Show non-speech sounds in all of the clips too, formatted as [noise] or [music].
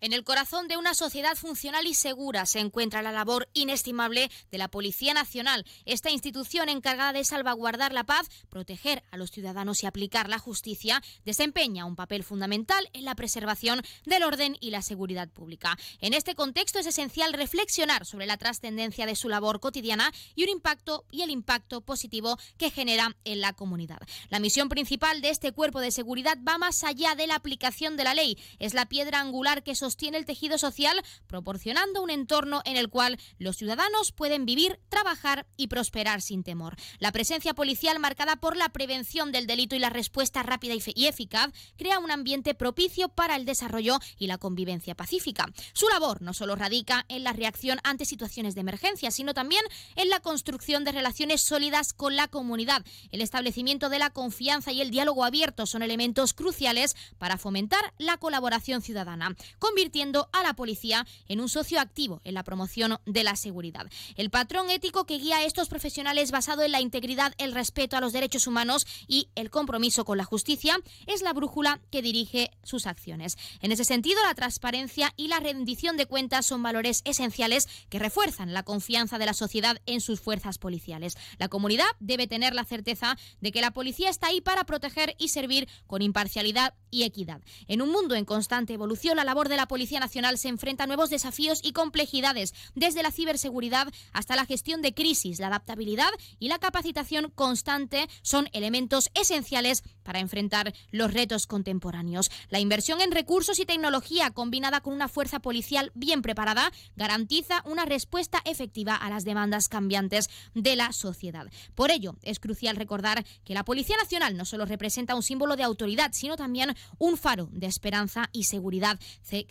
En el corazón de una sociedad funcional y segura se encuentra la labor inestimable de la Policía Nacional, esta institución encargada de salvaguardar la paz, proteger a los ciudadanos y aplicar la justicia, desempeña un papel fundamental en la preservación del orden y la seguridad pública. En este contexto es esencial reflexionar sobre la trascendencia de su labor cotidiana y un impacto y el impacto positivo que genera en la comunidad. La misión principal de este cuerpo de seguridad va más allá de la aplicación de la ley, es la piedra angular que sostiene el tejido social, proporcionando un entorno en el cual los ciudadanos pueden vivir, trabajar y prosperar sin temor. La presencia policial marcada por la prevención del delito y la respuesta rápida y eficaz crea un ambiente propicio para el desarrollo y la convivencia pacífica. Su labor no solo radica en la reacción ante situaciones de emergencia, sino también en la construcción de relaciones sólidas con la comunidad. El establecimiento de la confianza y el diálogo abierto son elementos cruciales para fomentar la colaboración ciudadana convirtiendo a la policía en un socio activo en la promoción de la seguridad. El patrón ético que guía a estos profesionales basado en la integridad, el respeto a los derechos humanos y el compromiso con la justicia es la brújula que dirige sus acciones. En ese sentido, la transparencia y la rendición de cuentas son valores esenciales que refuerzan la confianza de la sociedad en sus fuerzas policiales. La comunidad debe tener la certeza de que la policía está ahí para proteger y servir con imparcialidad y equidad. En un mundo en constante evolución, la labor de la Policía Nacional se enfrenta a nuevos desafíos y complejidades, desde la ciberseguridad hasta la gestión de crisis. La adaptabilidad y la capacitación constante son elementos esenciales para enfrentar los retos contemporáneos. La inversión en recursos y tecnología combinada con una fuerza policial bien preparada garantiza una respuesta efectiva a las demandas cambiantes de la sociedad. Por ello, es crucial recordar que la Policía Nacional no solo representa un símbolo de autoridad, sino también un faro de esperanza y seguridad.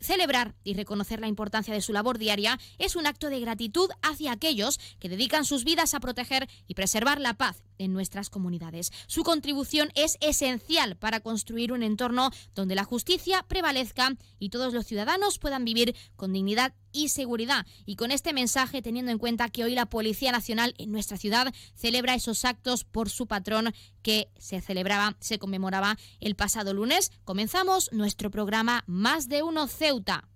Celebrar y reconocer la importancia de su labor diaria es un acto de gratitud hacia aquellos que dedican sus vidas a proteger y preservar la paz en nuestras comunidades. Su contribución es esencial para construir un entorno donde la justicia prevalezca y todos los ciudadanos puedan vivir con dignidad y seguridad. Y con este mensaje, teniendo en cuenta que hoy la Policía Nacional en nuestra ciudad celebra esos actos por su patrón que se celebraba, se conmemoraba el pasado lunes, comenzamos nuestro programa Más de Uno Ceuta.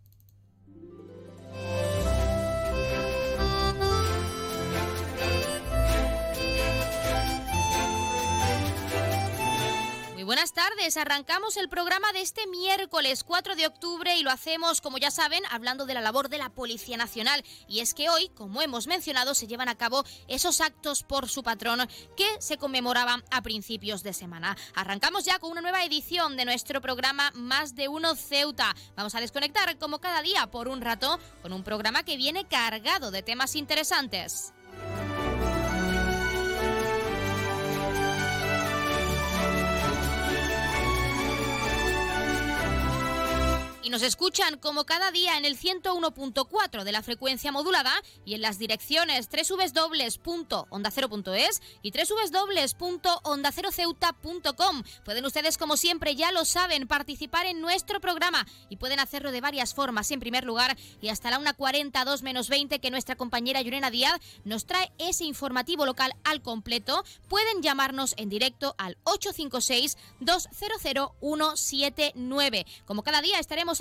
Arrancamos el programa de este miércoles 4 de octubre y lo hacemos, como ya saben, hablando de la labor de la Policía Nacional. Y es que hoy, como hemos mencionado, se llevan a cabo esos actos por su patrón que se conmemoraban a principios de semana. Arrancamos ya con una nueva edición de nuestro programa Más de Uno Ceuta. Vamos a desconectar como cada día por un rato con un programa que viene cargado de temas interesantes. Nos escuchan como cada día en el 101.4 de la frecuencia modulada y en las direcciones www.ondacero.es y www.ondaceroceuta.com. Pueden ustedes, como siempre, ya lo saben, participar en nuestro programa y pueden hacerlo de varias formas. En primer lugar, y hasta la 1.42 menos 20 que nuestra compañera Yurena Díaz nos trae ese informativo local al completo, pueden llamarnos en directo al 856 200 179. Como cada día estaremos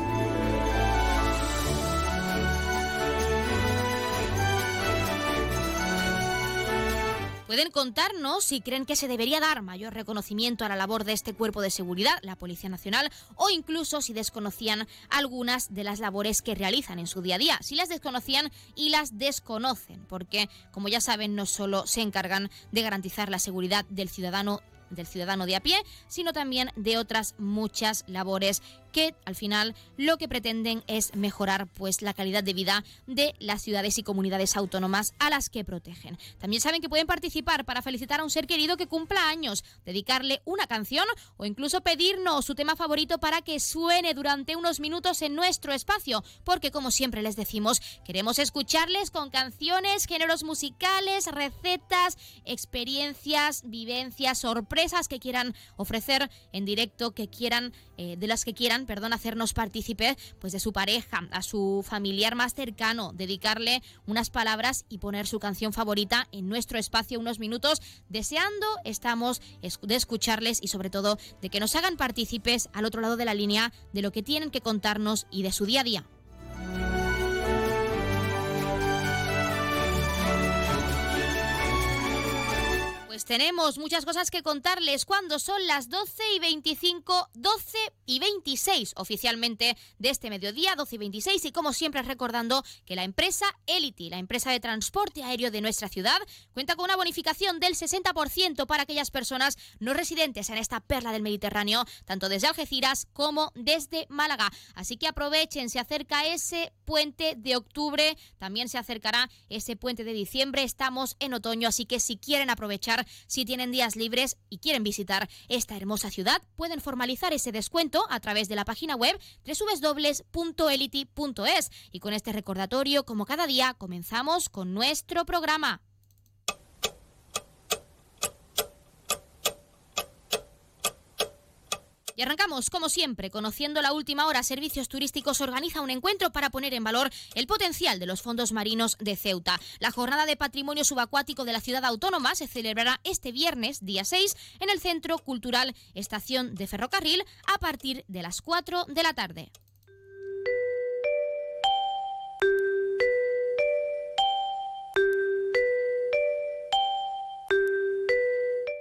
Pueden contarnos si creen que se debería dar mayor reconocimiento a la labor de este cuerpo de seguridad, la Policía Nacional, o incluso si desconocían algunas de las labores que realizan en su día a día, si las desconocían y las desconocen, porque, como ya saben, no solo se encargan de garantizar la seguridad del ciudadano del ciudadano de a pie, sino también de otras muchas labores que al final lo que pretenden es mejorar pues la calidad de vida de las ciudades y comunidades autónomas a las que protegen. También saben que pueden participar para felicitar a un ser querido que cumpla años, dedicarle una canción o incluso pedirnos su tema favorito para que suene durante unos minutos en nuestro espacio, porque como siempre les decimos, queremos escucharles con canciones, géneros musicales, recetas, experiencias, vivencias, sorpresas que quieran ofrecer en directo, que quieran eh, de las que quieran, perdón, hacernos partícipe pues de su pareja, a su familiar más cercano, dedicarle unas palabras y poner su canción favorita en nuestro espacio unos minutos, deseando estamos de escucharles y sobre todo de que nos hagan partícipes al otro lado de la línea de lo que tienen que contarnos y de su día a día. Pues tenemos muchas cosas que contarles. Cuando son las 12 y 25, 12 y 26 oficialmente de este mediodía, 12 y 26 y como siempre recordando que la empresa Elity, la empresa de transporte aéreo de nuestra ciudad, cuenta con una bonificación del 60% para aquellas personas no residentes en esta perla del Mediterráneo, tanto desde Algeciras como desde Málaga. Así que aprovechen, se acerca ese puente de octubre, también se acercará ese puente de diciembre, estamos en otoño, así que si quieren aprovechar si tienen días libres y quieren visitar esta hermosa ciudad, pueden formalizar ese descuento a través de la página web www.elity.es. Y con este recordatorio, como cada día, comenzamos con nuestro programa. Y arrancamos, como siempre, conociendo la última hora. Servicios Turísticos organiza un encuentro para poner en valor el potencial de los fondos marinos de Ceuta. La jornada de patrimonio subacuático de la ciudad autónoma se celebrará este viernes, día 6, en el Centro Cultural Estación de Ferrocarril a partir de las 4 de la tarde.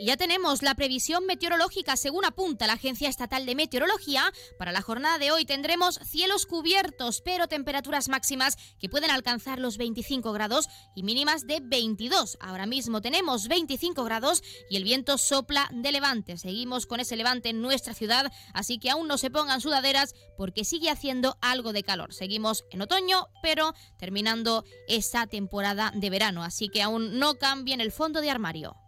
Ya tenemos la previsión meteorológica según apunta la Agencia Estatal de Meteorología. Para la jornada de hoy tendremos cielos cubiertos, pero temperaturas máximas que pueden alcanzar los 25 grados y mínimas de 22. Ahora mismo tenemos 25 grados y el viento sopla de levante. Seguimos con ese levante en nuestra ciudad, así que aún no se pongan sudaderas porque sigue haciendo algo de calor. Seguimos en otoño, pero terminando esa temporada de verano, así que aún no cambien el fondo de armario.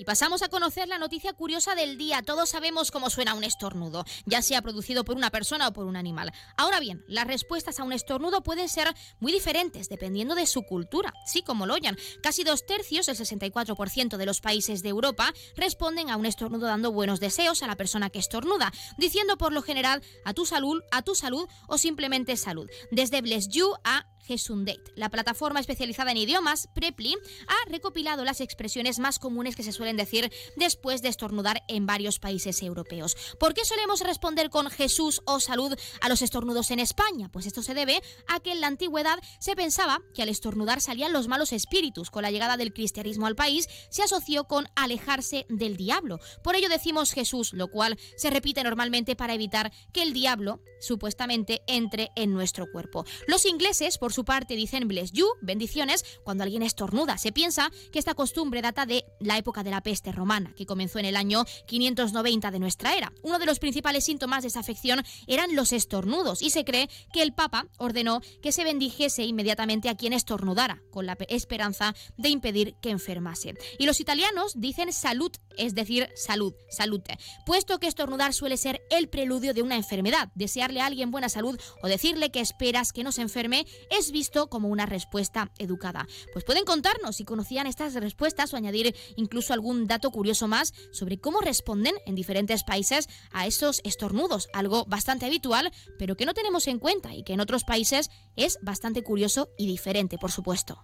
Y pasamos a conocer la noticia curiosa del día. Todos sabemos cómo suena un estornudo, ya sea producido por una persona o por un animal. Ahora bien, las respuestas a un estornudo pueden ser muy diferentes dependiendo de su cultura. Sí, como lo oyan. Casi dos tercios, el 64% de los países de Europa, responden a un estornudo dando buenos deseos a la persona que estornuda, diciendo por lo general a tu salud, a tu salud o simplemente salud. Desde bless you a Gesundate. La plataforma especializada en idiomas, Preply, ha recopilado las expresiones más comunes que se suelen decir después de estornudar en varios países europeos. ¿Por qué solemos responder con Jesús o salud a los estornudos en España? Pues esto se debe a que en la antigüedad se pensaba que al estornudar salían los malos espíritus. Con la llegada del cristianismo al país se asoció con alejarse del diablo. Por ello decimos Jesús, lo cual se repite normalmente para evitar que el diablo supuestamente entre en nuestro cuerpo. Los ingleses, por su parte, dicen bless you, bendiciones, cuando alguien estornuda. Se piensa que esta costumbre data de la época de la peste romana, que comenzó en el año 590 de nuestra era. Uno de los principales síntomas de esa afección eran los estornudos y se cree que el Papa ordenó que se bendijese inmediatamente a quien estornudara, con la esperanza de impedir que enfermase. Y los italianos dicen salud, es decir, salud, salute, puesto que estornudar suele ser el preludio de una enfermedad. Desearle a alguien buena salud o decirle que esperas que no se enferme es visto como una respuesta educada. Pues pueden contarnos si conocían estas respuestas o añadir incluso algún dato curioso más sobre cómo responden en diferentes países a esos estornudos, algo bastante habitual, pero que no tenemos en cuenta y que en otros países es bastante curioso y diferente, por supuesto.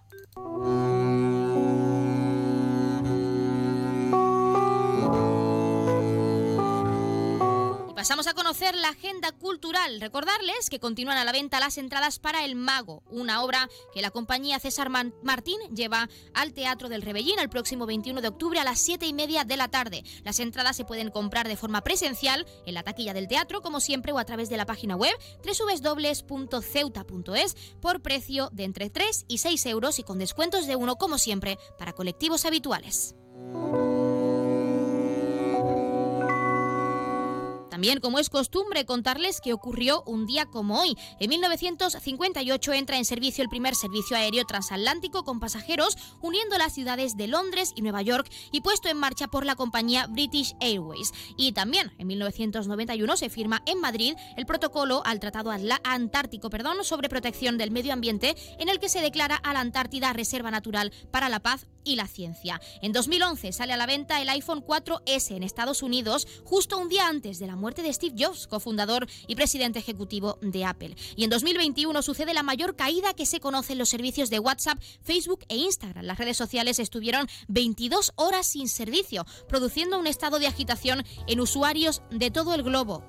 Pasamos a conocer la agenda cultural. Recordarles que continúan a la venta las entradas para El Mago, una obra que la compañía César Martín lleva al Teatro del Rebellín el próximo 21 de octubre a las 7 y media de la tarde. Las entradas se pueden comprar de forma presencial en la taquilla del teatro, como siempre, o a través de la página web www.ceuta.es por precio de entre 3 y 6 euros y con descuentos de uno, como siempre, para colectivos habituales. También, como es costumbre, contarles que ocurrió un día como hoy. En 1958 entra en servicio el primer servicio aéreo transatlántico con pasajeros uniendo las ciudades de Londres y Nueva York y puesto en marcha por la compañía British Airways. Y también en 1991 se firma en Madrid el protocolo al Tratado Antártico perdón, sobre protección del medio ambiente en el que se declara a la Antártida reserva natural para la paz y la ciencia. En 2011 sale a la venta el iPhone 4S en Estados Unidos justo un día antes de la muerte muerte de Steve Jobs, cofundador y presidente ejecutivo de Apple. Y en 2021 sucede la mayor caída que se conoce en los servicios de WhatsApp, Facebook e Instagram. Las redes sociales estuvieron 22 horas sin servicio, produciendo un estado de agitación en usuarios de todo el globo.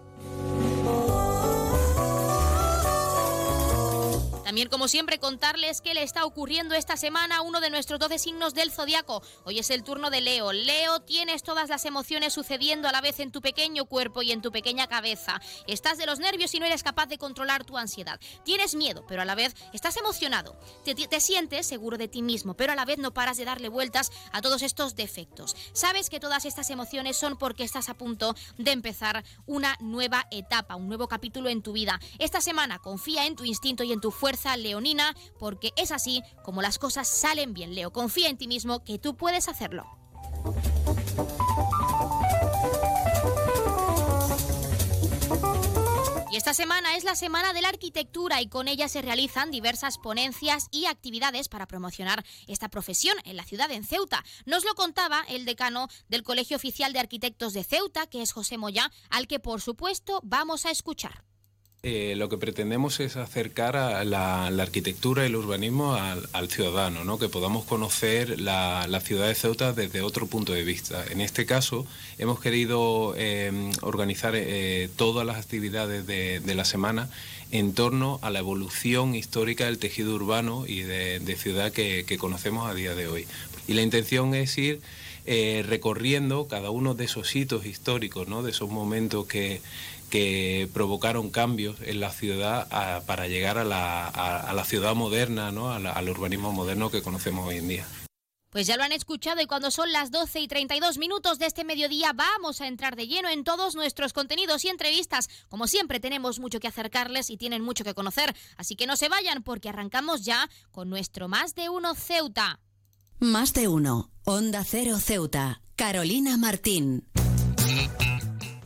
También, como siempre, contarles qué le está ocurriendo esta semana a uno de nuestros 12 signos del zodiaco. Hoy es el turno de Leo. Leo, tienes todas las emociones sucediendo a la vez en tu pequeño cuerpo y en tu pequeña cabeza. Estás de los nervios y no eres capaz de controlar tu ansiedad. Tienes miedo, pero a la vez estás emocionado. Te, te sientes seguro de ti mismo, pero a la vez no paras de darle vueltas a todos estos defectos. Sabes que todas estas emociones son porque estás a punto de empezar una nueva etapa, un nuevo capítulo en tu vida. Esta semana confía en tu instinto y en tu fuerza leonina, porque es así como las cosas salen bien, Leo. Confía en ti mismo que tú puedes hacerlo. Y esta semana es la Semana de la Arquitectura y con ella se realizan diversas ponencias y actividades para promocionar esta profesión en la ciudad de Ceuta. Nos lo contaba el decano del Colegio Oficial de Arquitectos de Ceuta, que es José Moya, al que por supuesto vamos a escuchar. Eh, lo que pretendemos es acercar a la, arquitectura y el urbanismo al, ciudadano, ¿no? que podamos conocer la, ciudad de Ceuta desde otro punto de vista. En este caso, hemos querido eh, organizar eh, todas las actividades de, la semana en torno a la evolución histórica del tejido urbano y de, ciudad que, conocemos a día de hoy. Y la intención es ir recorriendo cada uno de esos hitos históricos, ¿no? de esos momentos que que provocaron cambios en la ciudad para llegar a la, ciudad moderna, ¿no? al urbanismo moderno que conocemos hoy en día. Pues ya lo han escuchado y cuando son las 12 y 32 minutos de este mediodía vamos a entrar de lleno en todos nuestros contenidos y entrevistas. Como siempre tenemos mucho que acercarles y tienen mucho que conocer, así que no se vayan porque arrancamos ya con nuestro Más de Uno Ceuta. Más de Uno, Onda Cero Ceuta, Carolina Martín.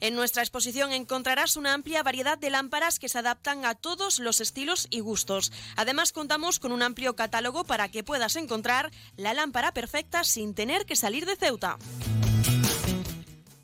En nuestra exposición encontrarás una amplia variedad de lámparas que se adaptan a todos los estilos y gustos. Además contamos con un amplio catálogo para que puedas encontrar la lámpara perfecta sin tener que salir de Ceuta.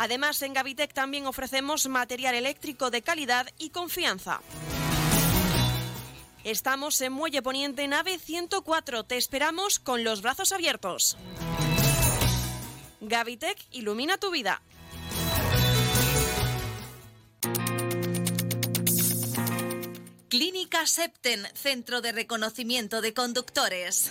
Además, en Gavitec también ofrecemos material eléctrico de calidad y confianza. Estamos en Muelle Poniente, nave 104. Te esperamos con los brazos abiertos. Gavitec ilumina tu vida. Clínica Septen, Centro de Reconocimiento de Conductores.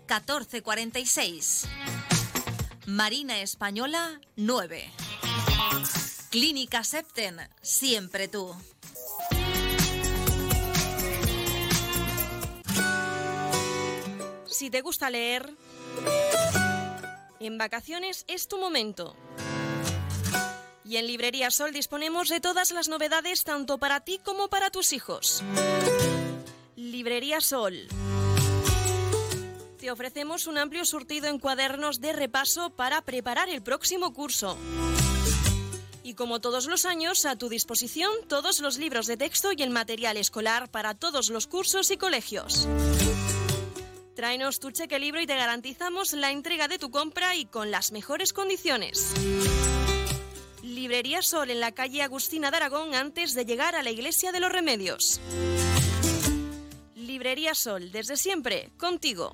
14 46. Marina Española 9. Clínica Septen, siempre tú. Si te gusta leer, en vacaciones es tu momento. Y en Librería Sol disponemos de todas las novedades tanto para ti como para tus hijos. Librería Sol. Te ofrecemos un amplio surtido en cuadernos de repaso para preparar el próximo curso. Y como todos los años, a tu disposición todos los libros de texto y el material escolar para todos los cursos y colegios. Tráenos tu cheque libro y te garantizamos la entrega de tu compra y con las mejores condiciones. Librería Sol en la calle Agustina de Aragón antes de llegar a la Iglesia de los Remedios. Librería Sol, desde siempre, contigo.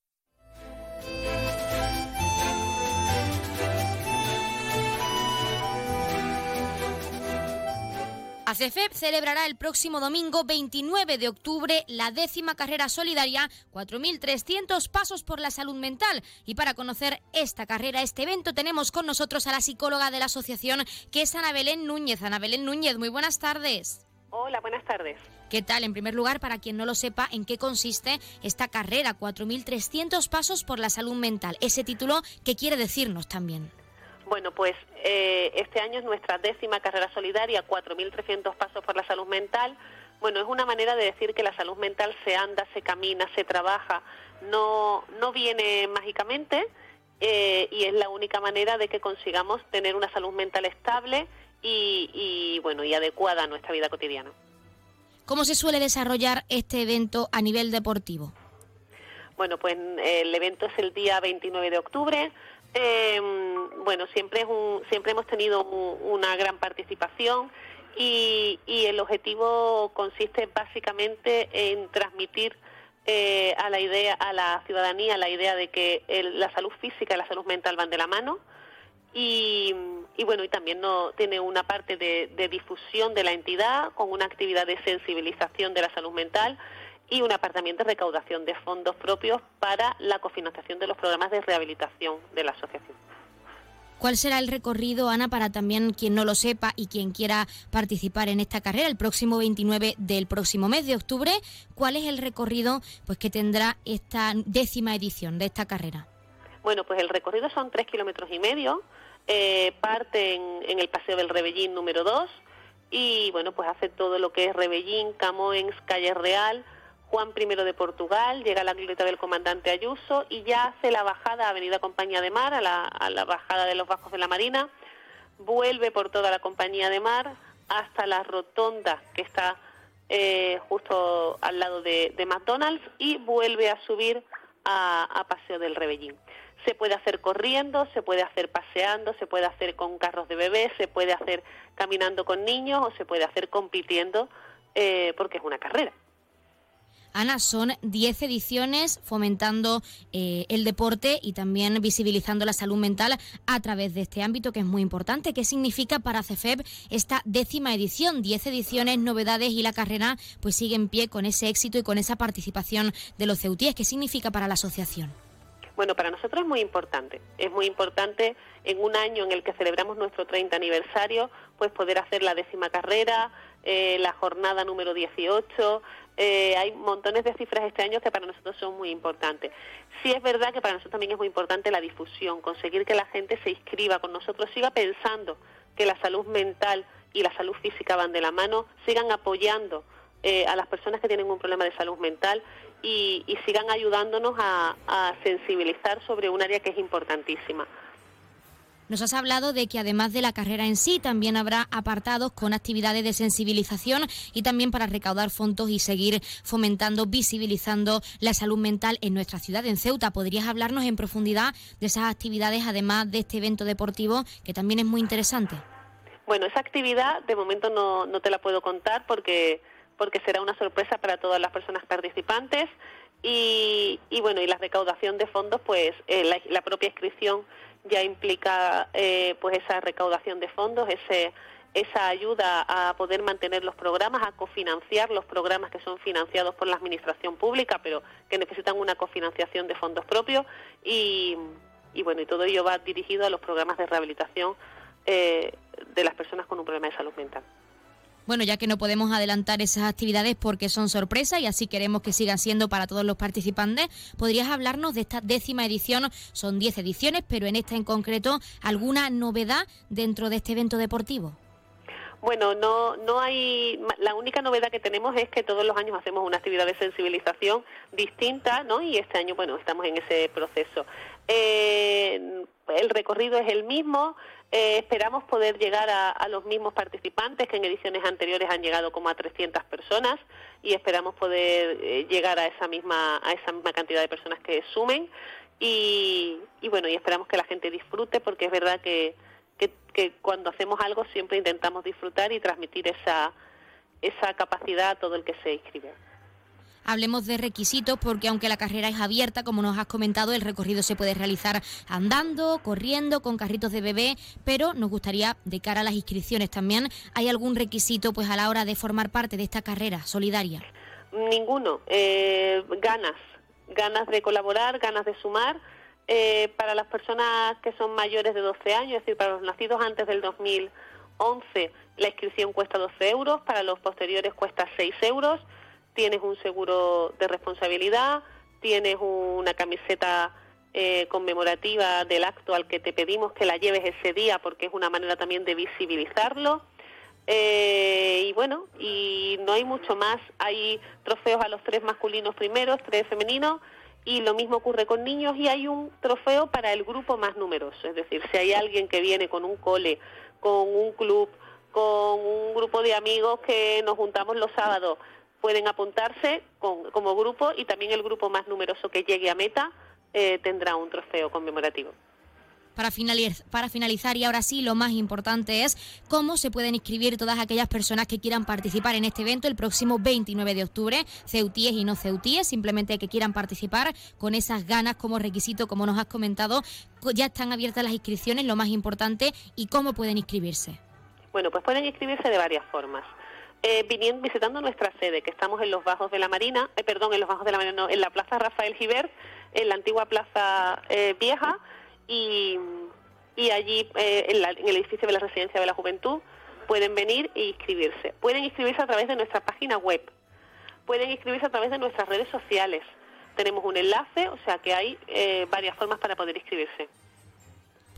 ACEFEP celebrará el próximo domingo 29 de octubre la décima carrera solidaria 4.300 Pasos por la Salud Mental. Y para conocer esta carrera, este evento, tenemos con nosotros a la psicóloga de la asociación, que es Ana Belén Núñez. Ana Belén Núñez, muy buenas tardes. Hola, buenas tardes. ¿Qué tal? En primer lugar, para quien no lo sepa, ¿en qué consiste esta carrera 4.300 Pasos por la Salud Mental? Ese título, ¿qué quiere decirnos también? Bueno, pues eh, este año es nuestra décima carrera solidaria, 4.300 pasos por la salud mental. Bueno, es una manera de decir que la salud mental se anda, se camina, se trabaja, no, no viene mágicamente eh, y es la única manera de que consigamos tener una salud mental estable y, y, bueno y adecuada a nuestra vida cotidiana. ¿Cómo se suele desarrollar este evento a nivel deportivo? Bueno, pues el evento es el día 29 de octubre. Eh, bueno, siempre, es un, siempre hemos tenido una gran participación y, el objetivo consiste básicamente en transmitir eh, a la idea, a la ciudadanía, la idea de que la salud física y la salud mental van de la mano. Y, bueno, y también no, tiene una parte de difusión de la entidad con una actividad de sensibilización de la salud mental y un apartamento de recaudación de fondos propios para la cofinanciación de los programas de rehabilitación de la asociación. ¿Cuál será el recorrido, Ana, para también quien no lo sepa y quien quiera participar en esta carrera el próximo 29 del próximo mes de octubre? ¿Cuál es el recorrido pues, que tendrá esta décima edición de esta carrera? Bueno, pues el recorrido son tres kilómetros y medio. Eh, parte en, el Paseo del Rebellín número 2 y, bueno, pues hace todo lo que es Rebellín, Camoens, Calle Real, Juan I de Portugal, llega a la glorieta del comandante Ayuso y ya hace la bajada a Avenida Compañía de Mar, a la, bajada de los Bajos de la Marina, vuelve por toda la Compañía de Mar hasta la rotonda que está eh, justo al lado de, McDonald's y vuelve a subir a, Paseo del Rebellín. Se puede hacer corriendo, se puede hacer paseando, se puede hacer con carros de bebés, se puede hacer caminando con niños o se puede hacer compitiendo eh, porque es una carrera. Ana, son 10 ediciones fomentando eh, el deporte y también visibilizando la salud mental a través de este ámbito que es muy importante. ¿Qué significa para CEFEP esta décima edición? 10 ediciones, novedades y la carrera pues sigue en pie con ese éxito y con esa participación de los ceutíes. ¿Qué significa para la asociación? Bueno, para nosotros es muy importante. Es muy importante en un año en el que celebramos nuestro 30 aniversario, pues poder hacer la décima carrera, eh, la jornada número 18. Eh, hay montones de cifras este año que para nosotros son muy importantes. Sí es verdad que para nosotros también es muy importante la difusión, conseguir que la gente se inscriba con nosotros, siga pensando que la salud mental y la salud física van de la mano, sigan apoyando eh, a las personas que tienen un problema de salud mental y, sigan ayudándonos a, sensibilizar sobre un área que es importantísima. Nos has hablado de que además de la carrera en sí, también habrá apartados con actividades de sensibilización y también para recaudar fondos y seguir fomentando, visibilizando la salud mental en nuestra ciudad, en Ceuta. ¿Podrías hablarnos en profundidad de esas actividades, además de este evento deportivo, que también es muy interesante? Bueno, esa actividad de momento no, no te la puedo contar porque porque será una sorpresa para todas las personas participantes y, bueno y la recaudación de fondos pues eh, la, propia inscripción ya implica eh, pues esa recaudación de fondos ese esa ayuda a poder mantener los programas, a cofinanciar los programas que son financiados por la administración pública, pero que necesitan una cofinanciación de fondos propios y, bueno, y todo ello va dirigido a los programas de rehabilitación eh, de las personas con un problema de salud mental. Bueno, ya que no podemos adelantar esas actividades porque son sorpresa y así queremos que sigan siendo para todos los participantes, ¿podrías hablarnos de esta décima edición? Son 10 ediciones, pero en esta en concreto, ¿alguna novedad dentro de este evento deportivo? Bueno, no, no hay. La única novedad que tenemos es que todos los años hacemos una actividad de sensibilización distinta, ¿no? Y este año, bueno, estamos en ese proceso. Eh, el recorrido es el mismo. Eh, esperamos poder llegar a, los mismos participantes que en ediciones anteriores han llegado como a 300 personas y esperamos poder eh, llegar a esa misma a esa misma cantidad de personas que sumen y, bueno y esperamos que la gente disfrute porque es verdad que, que cuando hacemos algo siempre intentamos disfrutar y transmitir esa esa capacidad a todo el que se inscribe. Hablemos de requisitos porque aunque la carrera es abierta, como nos has comentado, el recorrido se puede realizar andando, corriendo, con carritos de bebé, pero nos gustaría, de cara a las inscripciones también, ¿hay algún requisito pues a la hora de formar parte de esta carrera solidaria? Ninguno. Eh, ganas, ganas de colaborar, ganas de sumar. Eh, para las personas que son mayores de 12 años, es decir, para los nacidos antes del 2011, la inscripción cuesta 12 euros, para los posteriores cuesta 6 euros tienes un seguro de responsabilidad, tienes una camiseta eh, conmemorativa del acto al que te pedimos que la lleves ese día porque es una manera también de visibilizarlo. Eh, y bueno, y no hay mucho más. Hay trofeos a los tres masculinos primeros, tres femeninos, y lo mismo ocurre con niños y hay un trofeo para el grupo más numeroso. Es decir, si hay alguien que viene con un cole, con un club, con un grupo de amigos que nos juntamos los sábados, pueden apuntarse como grupo y también el grupo más numeroso que llegue a meta eh, tendrá un trofeo conmemorativo. Para finalizar, para finalizar, y ahora sí, lo más importante es cómo se pueden inscribir todas aquellas personas que quieran participar en este evento el próximo 29 de octubre, ceutíes y no ceutíes, simplemente que quieran participar con esas ganas como requisito, como nos has comentado. Ya están abiertas las inscripciones, lo más importante, y cómo pueden inscribirse. Bueno, pues pueden inscribirse de varias formas eh, viniendo, visitando nuestra sede, que estamos en los Bajos de la Marina, eh, perdón, en los Bajos de la Marina, en la Plaza Rafael Gibert, en la antigua Plaza eh, Vieja, y, y allí eh, en, en, el edificio de la Residencia de la Juventud pueden venir e inscribirse. Pueden inscribirse a través de nuestra página web, pueden inscribirse a través de nuestras redes sociales. Tenemos un enlace, o sea que hay varias formas para poder inscribirse.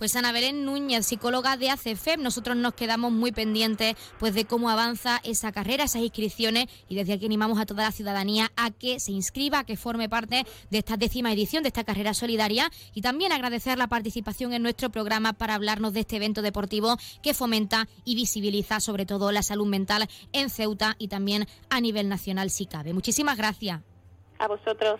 Pues Ana Belén Núñez, psicóloga de ACFEM, nosotros nos quedamos muy pendientes pues de cómo avanza esa carrera, esas inscripciones y desde aquí animamos a toda la ciudadanía a que se inscriba, a que forme parte de esta décima edición de esta carrera solidaria y también agradecer la participación en nuestro programa para hablarnos de este evento deportivo que fomenta y visibiliza sobre todo la salud mental en Ceuta y también a nivel nacional si cabe. Muchísimas gracias. A vosotros.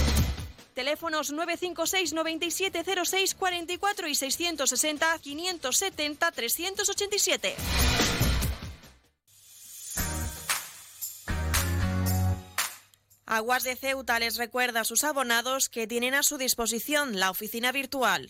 Teléfonos 956 9706 44 y 660 570 387. Aguas de Ceuta les recuerda a sus abonados que tienen a su disposición la oficina virtual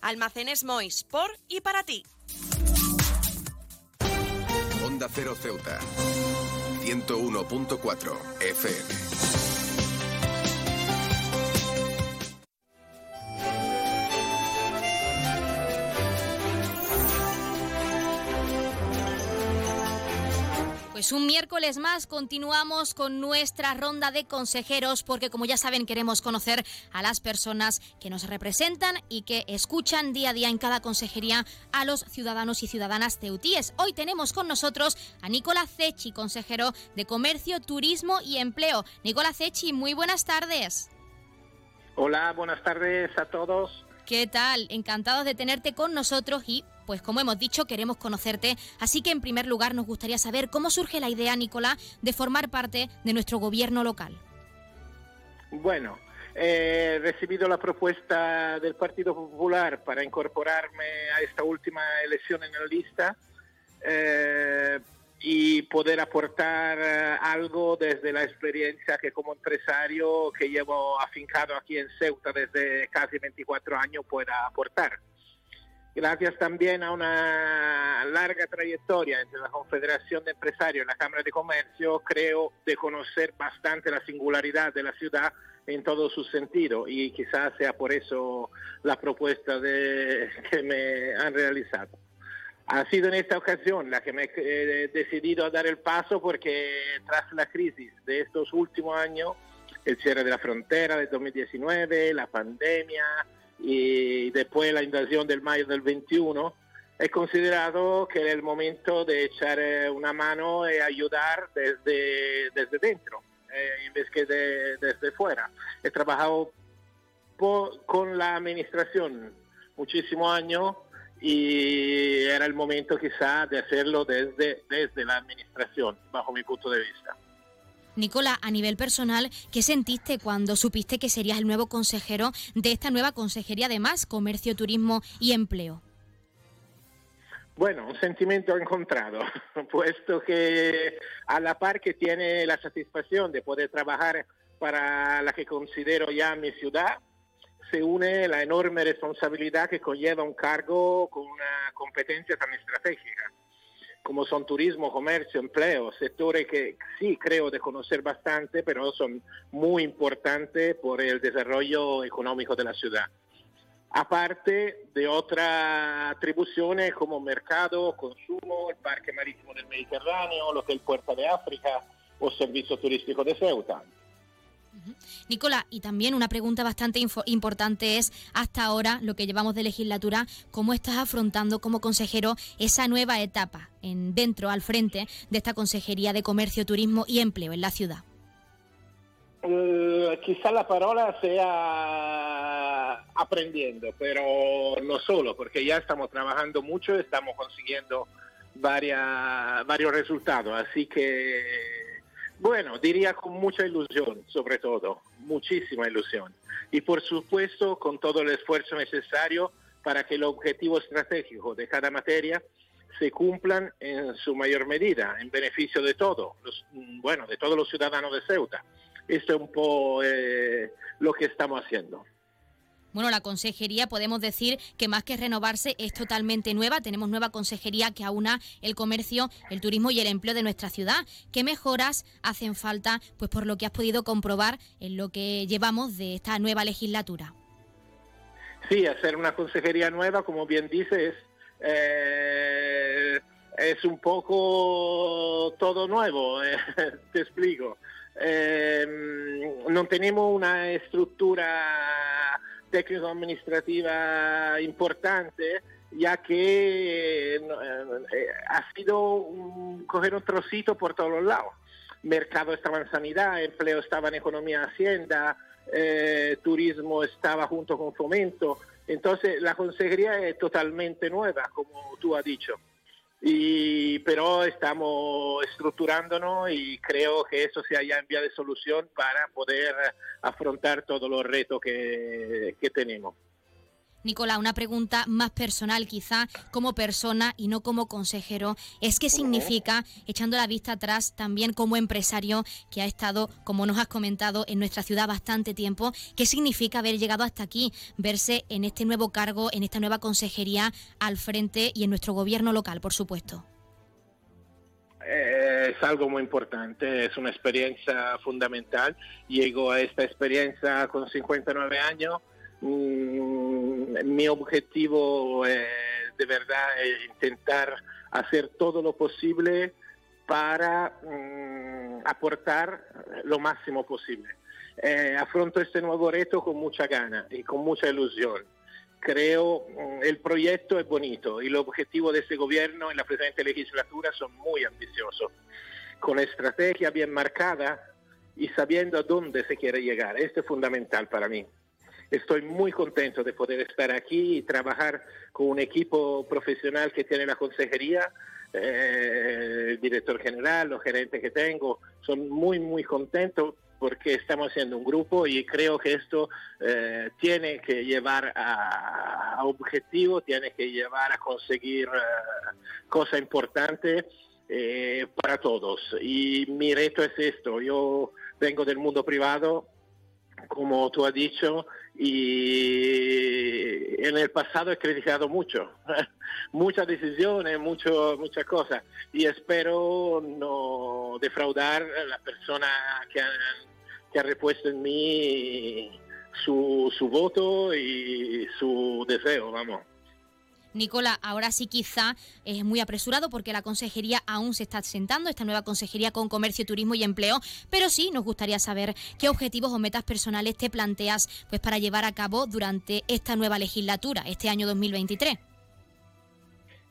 Almacenes Mois, por y para ti. Onda Cero Ceuta, 101.4 FM. Pues un miércoles más continuamos con nuestra ronda de consejeros porque como ya saben queremos conocer a las personas que nos representan y que escuchan día a día en cada consejería a los ciudadanos y ciudadanas teutíes. Hoy tenemos con nosotros a Nicolás Cechi, consejero de Comercio, Turismo y Empleo. Nicolás Cechi, muy buenas tardes. Hola, buenas tardes a todos. ¿Qué tal? Encantados de tenerte con nosotros y pues como hemos dicho, queremos conocerte, así que en primer lugar nos gustaría saber cómo surge la idea, Nicolás, de formar parte de nuestro gobierno local. Bueno, he recibido la propuesta del Partido Popular para incorporarme a esta última elección en la lista eh, y poder aportar eh, algo desde la experiencia que como empresario que llevo afincado aquí en Ceuta desde casi 24 años pueda aportar gracias también a una larga trayectoria entre la Confederación de Empresarios y la Cámara de Comercio, creo de conocer bastante la singularidad de la ciudad en todo su sentido y quizás sea por eso la propuesta de, [laughs] que me han realizado. Ha sido en esta ocasión la que me he decidido a dar el paso porque tras la crisis de estos últimos años, el cierre de la frontera de 2019, la pandemia, y después la invasión del mayo del 21, he considerado que era el momento de echar eh, una mano y ayudar desde, desde dentro, eh, en vez que desde fuera. He trabajado con la administración muchísimos años y era el momento quizá de hacerlo desde, desde la administración, bajo mi punto de vista. Nicola, a nivel personal, ¿qué sentiste cuando supiste que serías el nuevo consejero de esta nueva consejería de más comercio, turismo y empleo? Bueno, un sentimiento encontrado, [laughs] puesto que a la par que tiene la satisfacción de poder trabajar para la que considero ya mi ciudad, se une la enorme responsabilidad que conlleva un cargo con una competencia tan estratégica, como son turismo, comercio, empleo, sectores que sí creo de conocer bastante, pero son muy importantes por el desarrollo económico de la ciudad. Aparte de otras atribuciones como mercado, consumo, el Parque Marítimo del Mediterráneo, lo que el Puerto de África o Servicio Turístico de Ceuta. Nicola, y también una pregunta bastante importante es, hasta ahora, lo que llevamos de legislatura, ¿cómo estás afrontando como consejero esa nueva etapa en, dentro, al frente de esta Consejería de Comercio, Turismo y Empleo en la ciudad? Eh, quizá la palabra sea aprendiendo, pero no solo, porque ya estamos trabajando mucho, estamos consiguiendo varios resultados, así que bueno, diría con mucha ilusión, sobre todo, muchísima ilusión. Y por supuesto, con todo el esfuerzo necesario para que el objetivo estratégico de cada materia se cumplan en su mayor medida, en beneficio de todo, bueno, de todos los ciudadanos de Ceuta. Esto es un poco eh, lo que estamos haciendo. Bueno, la consejería podemos decir que más que renovarse es totalmente nueva. Tenemos nueva consejería que aúna el comercio, el turismo y el empleo de nuestra ciudad. ¿Qué mejoras hacen falta? Pues por lo que has podido comprobar en lo que llevamos de esta nueva legislatura. Sí, hacer una consejería nueva, como bien dices, eh, es un poco todo nuevo, eh, [laughs] te explico. Eh, no tenemos una estructura técnico-administrativa importante, ya que eh, eh, ha sido coger un trocito por todos los lados. Mercado estaba en sanidad, empleo estaba en economía hacienda, eh, turismo estaba junto con fomento. Entonces la consejería es totalmente nueva, como tú has dicho y, pero estamos estructurándonos y creo que eso sea ya en vía de solución para poder afrontar todos los retos que, que tenemos. Nicolás, una pregunta más personal quizá como persona y no como consejero, es qué significa, echando la vista atrás también como empresario que ha estado, como nos has comentado, en nuestra ciudad bastante tiempo, qué significa haber llegado hasta aquí, verse en este nuevo cargo, en esta nueva consejería al frente y en nuestro gobierno local, por supuesto. Eh, es algo muy importante, es una experiencia fundamental. Llego a esta experiencia con 59 años Mm, mi objetivo eh, de verdad es intentar hacer todo lo posible para mm, aportar lo máximo posible. Eh, afronto este nuevo reto con mucha gana y con mucha ilusión. Creo mm, el proyecto es bonito y los objetivos de este gobierno en la presente legislatura son muy ambiciosos, con estrategia bien marcada y sabiendo a dónde se quiere llegar. Esto es fundamental para mí. Estoy muy contento de poder estar aquí y trabajar con un equipo profesional que tiene la consejería, eh, el director general, los gerentes que tengo, son muy, muy contentos porque estamos haciendo un grupo y creo que esto eh, tiene que llevar a, objetivo, tiene que llevar a conseguir uh, cosas importantes para todos. Y mi reto es esto, yo vengo del mundo privado, como tú has dicho, y en el pasado he criticado mucho, [laughs] muchas decisiones, mucho, muchas cosas, y espero no defraudar a la persona que ha, que ha repuesto en mí su, su voto y su deseo, vamos. Nicola, ahora sí quizá es muy apresurado porque la consejería aún se está sentando, esta nueva consejería con comercio, turismo y empleo, pero sí nos gustaría saber qué objetivos o metas personales te planteas pues para llevar a cabo durante esta nueva legislatura, este año 2023.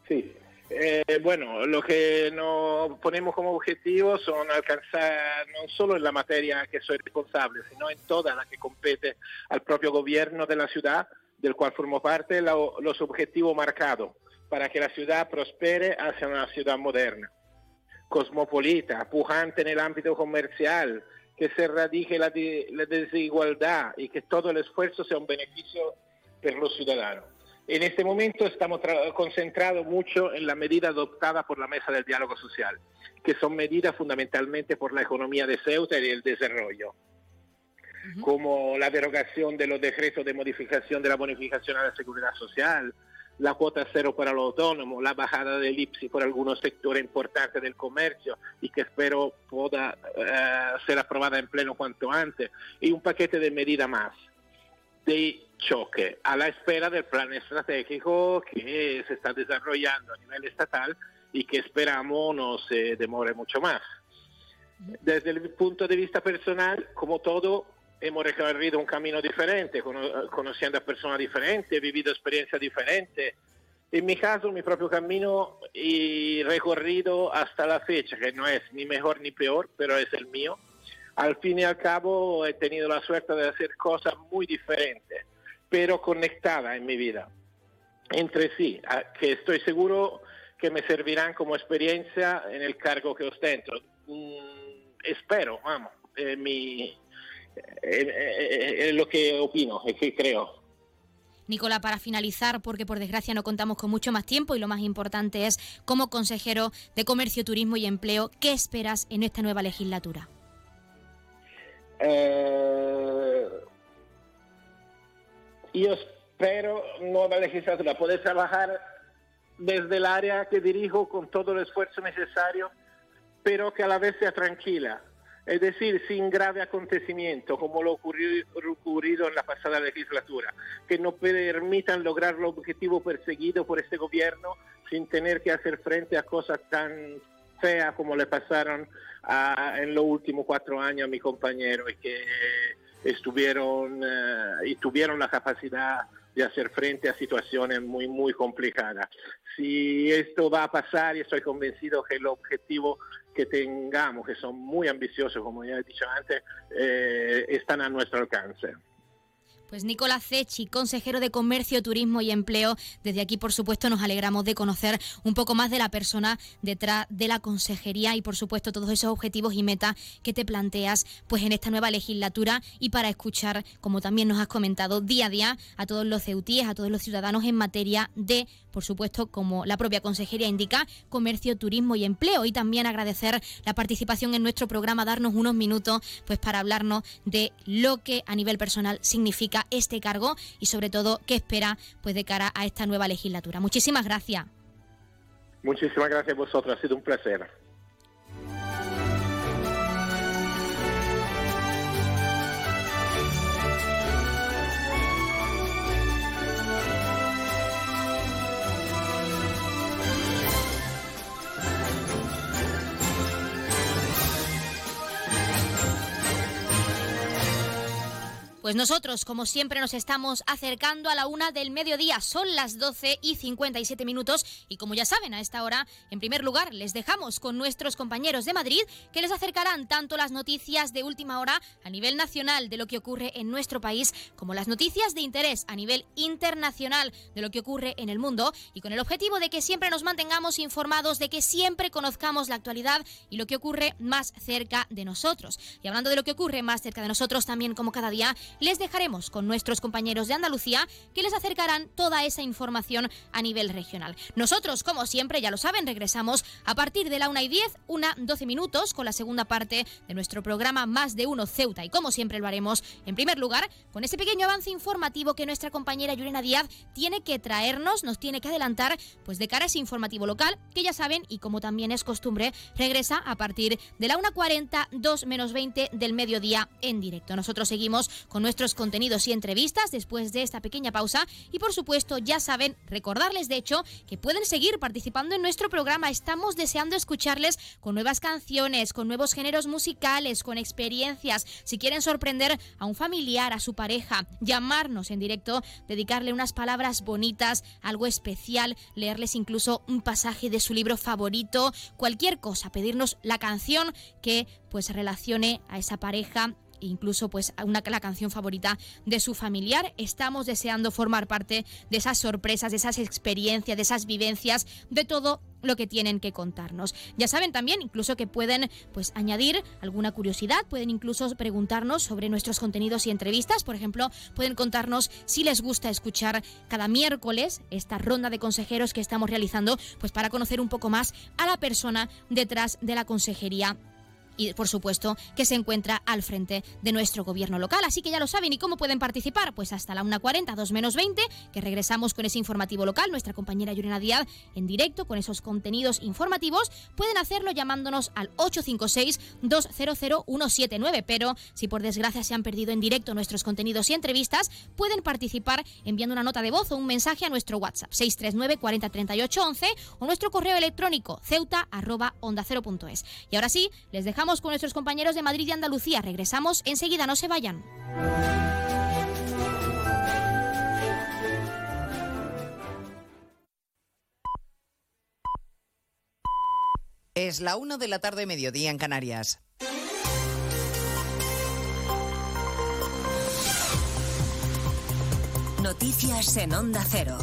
Sí, eh, bueno, lo que nos ponemos como objetivo son alcanzar no solo en la materia que soy responsable, sino en toda la que compete al propio gobierno de la ciudad, del cual formo parte, los objetivos marcados para que la ciudad prospere hacia una ciudad moderna, cosmopolita, pujante en el ámbito comercial, que se radique la, la desigualdad y que todo el esfuerzo sea un beneficio para los ciudadanos. En este momento estamos concentrados mucho en la medida adoptada por la Mesa del Diálogo Social, que son medidas fundamentalmente por la economía de Ceuta y el desarrollo, como la derogación de los decretos de modificación de la bonificación a la seguridad social, la cuota cero para los autónomos, la bajada del IPSI por algunos sectores importantes del comercio y que espero pueda eh, ser aprobada en pleno cuanto antes, y un paquete de medidas más de choque a la espera del plan estratégico que se está desarrollando a nivel estatal y que esperamos no se demore mucho más. Desde el punto de vista personal, como todo, hemos recorrido un camino diferente, conociendo a personas diferentes, vivido experiencias diferentes. En mi caso, mi propio camino y recorrido hasta la fecha, que no es ni mejor ni peor, pero es el mío. Al fin y al cabo, he tenido la suerte de hacer cosas muy diferentes, pero conectadas en mi vida, entre sí, que estoy seguro que me servirán como experiencia en el cargo que ostento. Mm, espero, vamos, mi, es lo que opino, es que creo. Nicola, para finalizar, porque por desgracia no contamos con mucho más tiempo y lo más importante es, como consejero de Comercio, Turismo y Empleo, ¿qué esperas en esta nueva legislatura? Eh, yo espero nueva legislatura, poder trabajar desde el área que dirijo con todo el esfuerzo necesario, pero que a la vez sea tranquila es decir, sin grave acontecimiento como lo ocurrió, ocurrido en la pasada legislatura, que no permitan lograr el objetivo perseguido por este gobierno sin tener que hacer frente a cosas tan feas como le pasaron en los últimos cuatro años a mi compañero y que estuvieron eh, y tuvieron la capacidad de hacer frente a situaciones muy, muy complicadas. Si esto va a pasar, y estoy convencido que el objetivo que tengamos, que son muy ambiciosos, como ya he dicho antes, eh, están a nuestro alcance. Pues Nicolás Cechi, consejero de Comercio, Turismo y Empleo. Desde aquí, por supuesto, nos alegramos de conocer un poco más de la persona detrás de la consejería y, por supuesto, todos esos objetivos y metas que te planteas pues en esta nueva legislatura y para escuchar, como también nos has comentado, día a día a todos los ceutíes, a todos los ciudadanos en materia de, por supuesto, como la propia consejería indica, comercio, turismo y empleo. Y también agradecer la participación en nuestro programa, darnos unos minutos pues para hablarnos de lo que a nivel personal significa este cargo y sobre todo qué espera pues de cara a esta nueva legislatura. Muchísimas gracias. Muchísimas gracias a vosotros, ha sido un placer. Pues nosotros, como siempre, nos estamos acercando a la una del mediodía. Son las 12 y 57 minutos. Y como ya saben, a esta hora, en primer lugar, les dejamos con nuestros compañeros de Madrid que les acercarán tanto las noticias de última hora a nivel nacional de lo que ocurre en nuestro país, como las noticias de interés a nivel internacional de lo que ocurre en el mundo. Y con el objetivo de que siempre nos mantengamos informados, de que siempre conozcamos la actualidad y lo que ocurre más cerca de nosotros. Y hablando de lo que ocurre más cerca de nosotros, también como cada día, les dejaremos con nuestros compañeros de Andalucía que les acercarán toda esa información a nivel regional. Nosotros, como siempre, ya lo saben, regresamos a partir de la 1 y 10, una 12 minutos, con la segunda parte de nuestro programa Más de Uno Ceuta. Y como siempre lo haremos, en primer lugar, con ese pequeño avance informativo que nuestra compañera Yurena Díaz tiene que traernos, nos tiene que adelantar, pues de cara a ese informativo local, que ya saben, y como también es costumbre, regresa a partir de la 1.40, 2 menos 20 del mediodía en directo. Nosotros seguimos con nuestros contenidos y entrevistas después de esta pequeña pausa y por supuesto ya saben recordarles de hecho que pueden seguir participando en nuestro programa. Estamos deseando escucharles con nuevas canciones, con nuevos géneros musicales, con experiencias. Si quieren sorprender a un familiar, a su pareja, llamarnos en directo, dedicarle unas palabras bonitas, algo especial, leerles incluso un pasaje de su libro favorito, cualquier cosa, pedirnos la canción que pues relacione a esa pareja incluso pues una, la canción favorita de su familiar. Estamos deseando formar parte de esas sorpresas, de esas experiencias, de esas vivencias, de todo lo que tienen que contarnos. Ya saben también incluso que pueden pues añadir alguna curiosidad, pueden incluso preguntarnos sobre nuestros contenidos y entrevistas, por ejemplo, pueden contarnos si les gusta escuchar cada miércoles esta ronda de consejeros que estamos realizando, pues para conocer un poco más a la persona detrás de la consejería y por supuesto que se encuentra al frente de nuestro gobierno local. Así que ya lo saben y cómo pueden participar, pues hasta la 1.40, 2 menos 20, que regresamos con ese informativo local, nuestra compañera Yurena Díaz en directo con esos contenidos informativos, pueden hacerlo llamándonos al 856-200-179, pero si por desgracia se han perdido en directo nuestros contenidos y entrevistas, pueden participar enviando una nota de voz o un mensaje a nuestro WhatsApp 639 40 38 11 o nuestro correo electrónico ceuta arroba onda Y ahora sí, les dejamos con nuestros compañeros de Madrid y Andalucía. Regresamos enseguida, no se vayan. Es la 1 de la tarde, mediodía en Canarias. Noticias en Onda Cero.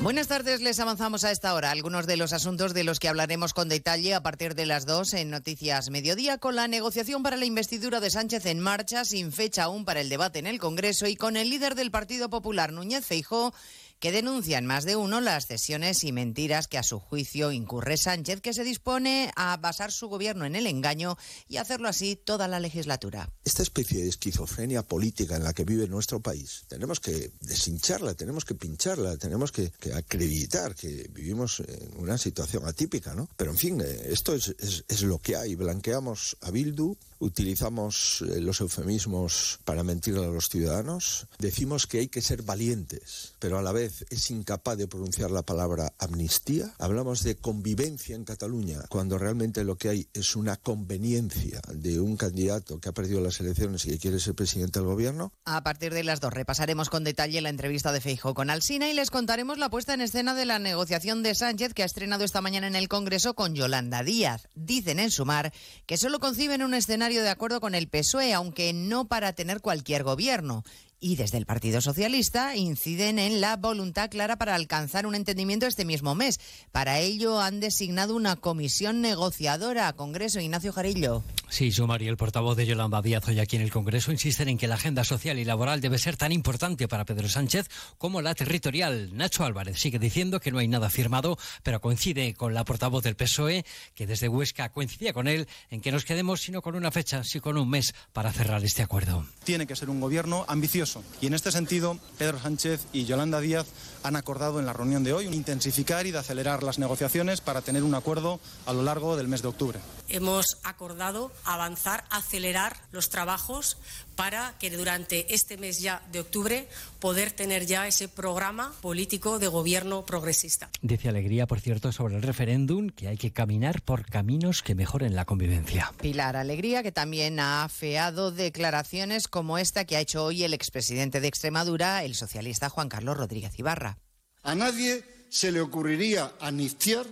Buenas tardes, les avanzamos a esta hora algunos de los asuntos de los que hablaremos con detalle a partir de las dos en Noticias Mediodía, con la negociación para la investidura de Sánchez en marcha, sin fecha aún para el debate en el Congreso y con el líder del Partido Popular, Núñez Feijó, que denuncian más de uno las cesiones y mentiras que a su juicio incurre Sánchez, que se dispone a basar su gobierno en el engaño y hacerlo así toda la legislatura. Esta especie de esquizofrenia política en la que vive nuestro país, tenemos que deshincharla, tenemos que pincharla, tenemos que, acreditar que vivimos en una situación atípica, ¿no? Pero en fin, eh, esto es, es lo que hay. Blanqueamos a Bildu, utilizamos eh, los eufemismos para mentir a los ciudadanos, decimos que hay que ser valientes, pero a la vez es incapaz de pronunciar la palabra amnistía, hablamos de convivencia en Cataluña, cuando realmente lo que hay es una conveniencia de un candidato que ha perdido las elecciones y que quiere ser presidente del gobierno. A partir de las dos repasaremos con detalle la entrevista de Feijo con Alsina y les contaremos la puesta en escena de la negociación de Sánchez que ha estrenado esta mañana en el Congreso con Yolanda Díaz. Dicen en Sumar que solo conciben un escenario de acuerdo con el PSOE, aunque no para tener cualquier gobierno y desde el Partido Socialista inciden en la voluntad clara para alcanzar un entendimiento este mismo mes. Para ello han designado una comisión negociadora. Congreso, Ignacio Jarillo. Sí, su y el portavoz de Yolanda Díaz hoy aquí en el Congreso insisten en que la agenda social y laboral debe ser tan importante para Pedro Sánchez como la territorial. Nacho Álvarez sigue diciendo que no hay nada firmado, pero coincide con la portavoz del PSOE, que desde Huesca coincidía con él en que nos quedemos sino con una fecha, sino con un mes para cerrar este acuerdo. Tiene que ser un gobierno ambicioso y en este sentido, Pedro Sánchez y Yolanda Díaz han acordado en la reunión de hoy intensificar y de acelerar las negociaciones para tener un acuerdo a lo largo del mes de octubre. Hemos acordado avanzar, acelerar los trabajos para que durante este mes ya de octubre poder tener ya ese programa político de gobierno progresista. Dice Alegría, por cierto, sobre el referéndum que hay que caminar por caminos que mejoren la convivencia. Pilar Alegría, que también ha afeado declaraciones como esta que ha hecho hoy el expresidente de Extremadura, el socialista Juan Carlos Rodríguez Ibarra. A nadie se le ocurriría amnistiar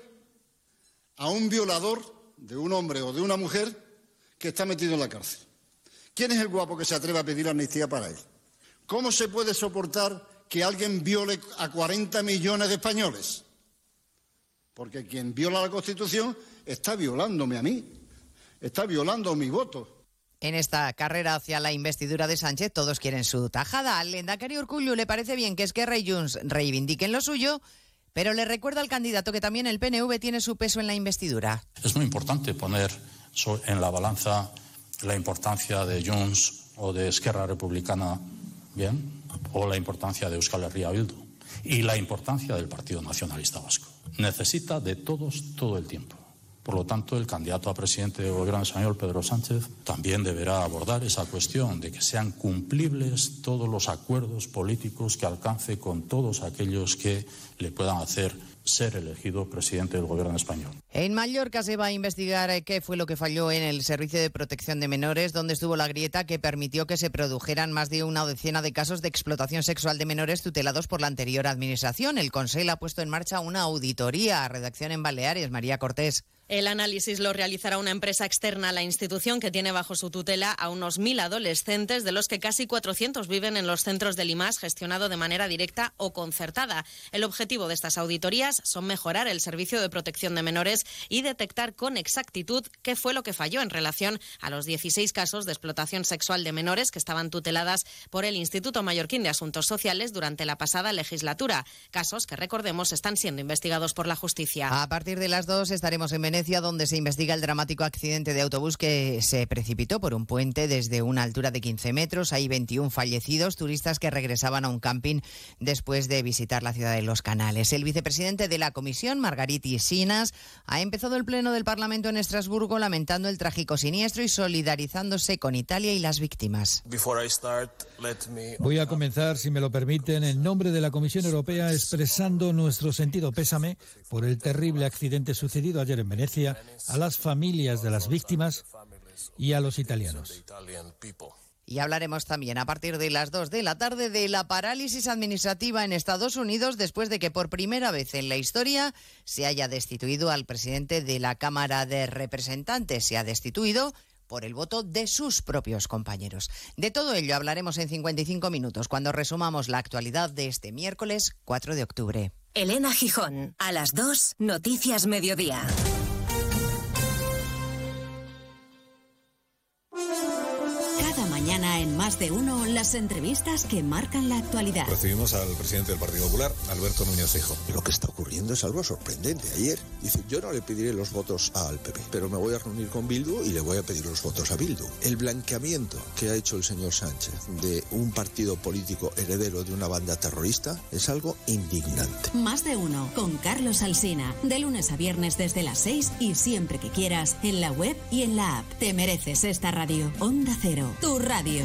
a un violador de un hombre o de una mujer que está metido en la cárcel. ¿Quién es el guapo que se atreve a pedir amnistía para él? ¿Cómo se puede soportar que alguien viole a 40 millones de españoles? Porque quien viola la Constitución está violándome a mí, está violando mi voto. En esta carrera hacia la investidura de Sánchez todos quieren su tajada. Al Lendakari Urcullu le parece bien que Esquerra y Junts reivindiquen lo suyo, pero le recuerda al candidato que también el PNV tiene su peso en la investidura. Es muy importante poner en la balanza la importancia de Junts o de Esquerra Republicana, bien, o la importancia de Euskal Herria Bildu y la importancia del Partido Nacionalista Vasco. Necesita de todos todo el tiempo. Por lo tanto, el candidato a presidente del gobierno español, Pedro Sánchez, también deberá abordar esa cuestión de que sean cumplibles todos los acuerdos políticos que alcance con todos aquellos que le puedan hacer ser elegido presidente del gobierno español. En Mallorca se va a investigar eh, qué fue lo que falló en el Servicio de Protección de Menores, donde estuvo la grieta que permitió que se produjeran más de una decena de casos de explotación sexual de menores tutelados por la anterior administración. El Consejo ha puesto en marcha una auditoría. Redacción en Baleares, María Cortés. El análisis lo realizará una empresa externa a la institución que tiene bajo su tutela a unos mil adolescentes, de los que casi 400 viven en los centros de Limas, gestionado de manera directa o concertada. El objetivo de estas auditorías son mejorar el servicio de protección de menores y detectar con exactitud qué fue lo que falló en relación a los 16 casos de explotación sexual de menores que estaban tuteladas por el Instituto Mallorquín de Asuntos Sociales durante la pasada legislatura. Casos que, recordemos, están siendo investigados por la justicia. A partir de las dos estaremos en Venecia, donde se investiga el dramático accidente de autobús que se precipitó por un puente desde una altura de 15 metros. Hay 21 fallecidos, turistas que regresaban a un camping después de visitar la ciudad de Los Canales. El vicepresidente de la comisión, Margariti Sinas, ha empezado el pleno del Parlamento en Estrasburgo lamentando el trágico siniestro y solidarizándose con Italia y las víctimas. Voy a comenzar, si me lo permiten, en nombre de la Comisión Europea expresando nuestro sentido pésame por el terrible accidente sucedido ayer en Venecia a las familias de las víctimas y a los italianos. Y hablaremos también a partir de las 2 de la tarde de la parálisis administrativa en Estados Unidos después de que por primera vez en la historia se haya destituido al presidente de la Cámara de Representantes. Se ha destituido por el voto de sus propios compañeros. De todo ello hablaremos en 55 minutos cuando resumamos la actualidad de este miércoles 4 de octubre. Elena Gijón, a las 2, Noticias Mediodía. En más de uno las entrevistas que marcan la actualidad. Recibimos al presidente del Partido Popular, Alberto Núñez Hijo. Lo que está ocurriendo es algo sorprendente. Ayer dice, yo no le pediré los votos al PP, pero me voy a reunir con Bildu y le voy a pedir los votos a Bildu. El blanqueamiento que ha hecho el señor Sánchez de un partido político heredero de una banda terrorista es algo indignante. Más de uno con Carlos Alsina, de lunes a viernes desde las 6 y siempre que quieras en la web y en la app. Te mereces esta radio. Onda Cero, tu radio.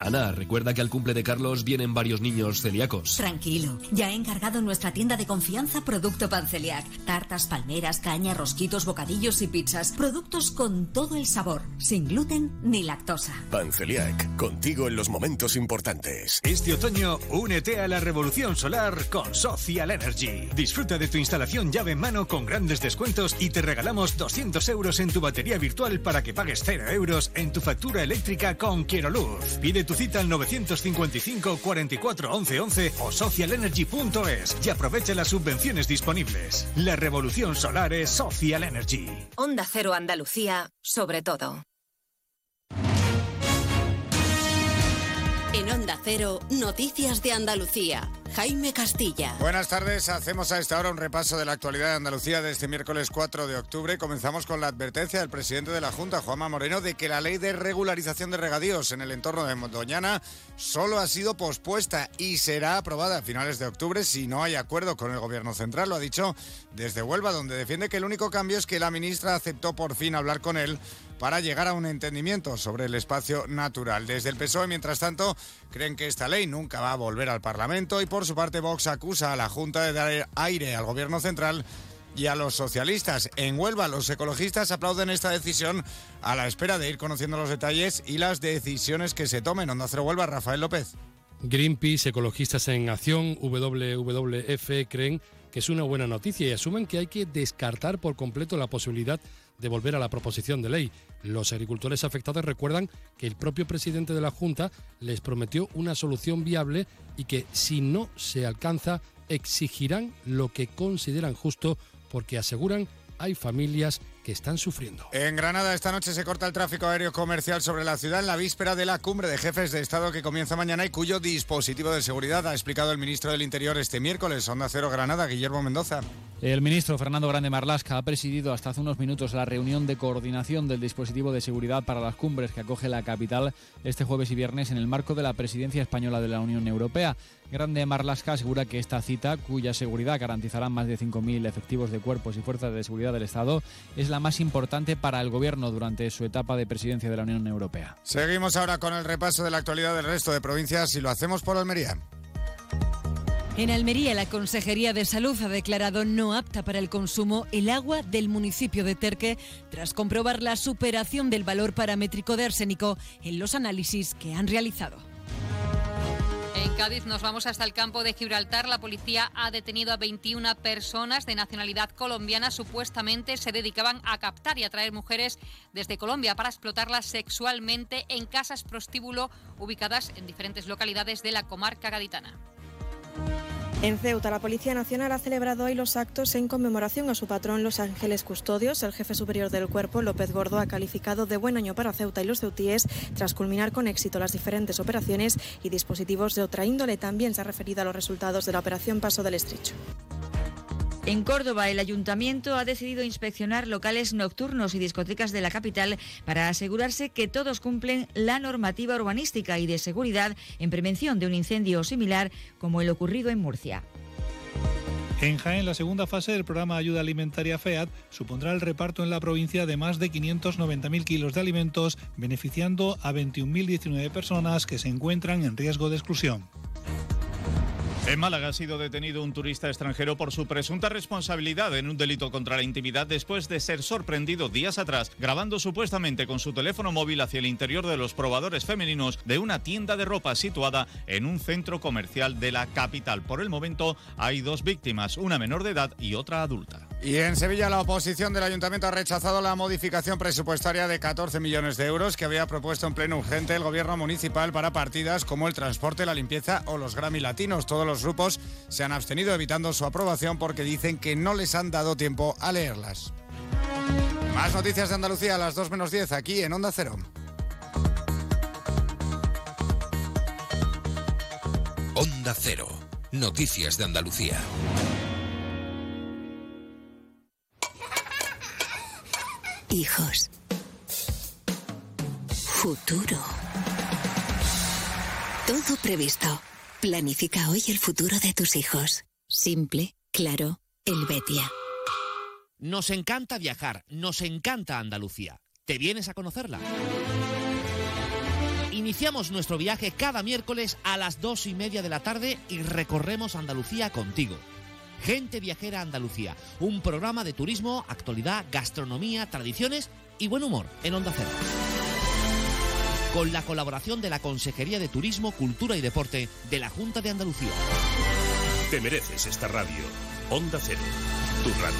Ana, recuerda que al cumple de Carlos vienen varios niños celíacos. Tranquilo, ya he encargado en nuestra tienda de confianza producto Panceliac. Tartas, palmeras, caña, rosquitos, bocadillos y pizzas. Productos con todo el sabor, sin gluten ni lactosa. Panceliac, contigo en los momentos importantes. Este otoño, únete a la revolución solar con Social Energy. Disfruta de tu instalación llave en mano con grandes descuentos y te regalamos 200 euros en tu batería virtual para que pagues 0 euros en tu factura eléctrica con Quiero Luz. Pide tu cita al 955 44 11 11 o socialenergy.es y aprovecha las subvenciones disponibles. La revolución solar es Social Energy. Onda Cero Andalucía, sobre todo. En Onda Cero, Noticias de Andalucía. Jaime Castilla. Buenas tardes, hacemos a esta hora un repaso de la actualidad de Andalucía de este miércoles 4 de octubre. Comenzamos con la advertencia del presidente de la Junta, Juanma Moreno, de que la ley de regularización de regadíos en el entorno de Doñana solo ha sido pospuesta y será aprobada a finales de octubre si no hay acuerdo con el gobierno central. Lo ha dicho desde Huelva, donde defiende que el único cambio es que la ministra aceptó por fin hablar con él para llegar a un entendimiento sobre el espacio natural. Desde el PSOE, mientras tanto, creen que esta ley nunca va a volver al Parlamento y por su parte Vox acusa a la Junta de dar aire al gobierno central y a los socialistas. En Huelva, los ecologistas aplauden esta decisión a la espera de ir conociendo los detalles y las decisiones que se tomen. Onda Cero Huelva, Rafael López. Greenpeace, Ecologistas en Acción, WWF creen que es una buena noticia y asumen que hay que descartar por completo la posibilidad de volver a la proposición de ley. Los agricultores afectados recuerdan que el propio presidente de la Junta les prometió una solución viable y que si no se alcanza exigirán lo que consideran justo porque aseguran hay familias que están sufriendo. En Granada esta noche se corta el tráfico aéreo comercial sobre la ciudad en la víspera de la cumbre de jefes de Estado que comienza mañana y cuyo dispositivo de seguridad ha explicado el ministro del Interior este miércoles. Onda Cero Granada, Guillermo Mendoza. El ministro Fernando Grande Marlasca ha presidido hasta hace unos minutos la reunión de coordinación del dispositivo de seguridad para las cumbres que acoge la capital este jueves y viernes en el marco de la presidencia española de la Unión Europea. Grande Marlasca asegura que esta cita, cuya seguridad garantizará más de 5.000 efectivos de cuerpos y fuerzas de seguridad del Estado, es la más importante para el Gobierno durante su etapa de presidencia de la Unión Europea. Seguimos ahora con el repaso de la actualidad del resto de provincias y lo hacemos por Almería. En Almería, la Consejería de Salud ha declarado no apta para el consumo el agua del municipio de Terque tras comprobar la superación del valor paramétrico de arsénico en los análisis que han realizado. En Cádiz nos vamos hasta el campo de Gibraltar. La policía ha detenido a 21 personas de nacionalidad colombiana. Supuestamente se dedicaban a captar y atraer mujeres desde Colombia para explotarlas sexualmente en casas prostíbulo ubicadas en diferentes localidades de la comarca gaditana. En Ceuta, la Policía Nacional ha celebrado hoy los actos en conmemoración a su patrón Los Ángeles Custodios. El jefe superior del cuerpo, López Gordo, ha calificado de buen año para Ceuta y los ceutíes tras culminar con éxito las diferentes operaciones y dispositivos de otra índole. También se ha referido a los resultados de la operación Paso del Estrecho. En Córdoba, el ayuntamiento ha decidido inspeccionar locales nocturnos y discotecas de la capital para asegurarse que todos cumplen la normativa urbanística y de seguridad en prevención de un incendio similar como el ocurrido en Murcia. En Jaén, la segunda fase del programa Ayuda Alimentaria FEAD supondrá el reparto en la provincia de más de 590.000 kilos de alimentos, beneficiando a 21.019 personas que se encuentran en riesgo de exclusión. En Málaga ha sido detenido un turista extranjero por su presunta responsabilidad en un delito contra la intimidad después de ser sorprendido días atrás grabando supuestamente con su teléfono móvil hacia el interior de los probadores femeninos de una tienda de ropa situada en un centro comercial de la capital. Por el momento hay dos víctimas, una menor de edad y otra adulta. Y en Sevilla la oposición del ayuntamiento ha rechazado la modificación presupuestaria de 14 millones de euros que había propuesto en pleno urgente el gobierno municipal para partidas como el transporte, la limpieza o los Grammy Latinos. Todos grupos se han abstenido evitando su aprobación porque dicen que no les han dado tiempo a leerlas. Más noticias de Andalucía a las 2 menos 10 aquí en Onda Cero. Onda Cero. Noticias de Andalucía. Hijos. Futuro. Todo previsto. Planifica hoy el futuro de tus hijos. Simple, claro, Helvetia. Nos encanta viajar, nos encanta Andalucía. ¿Te vienes a conocerla? Iniciamos nuestro viaje cada miércoles a las dos y media de la tarde y recorremos Andalucía contigo. Gente Viajera Andalucía, un programa de turismo, actualidad, gastronomía, tradiciones y buen humor en Onda Cero. Con la colaboración de la Consejería de Turismo, Cultura y Deporte de la Junta de Andalucía. Te mereces esta radio. Onda Cero, tu radio.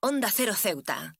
Onda Cero Ceuta,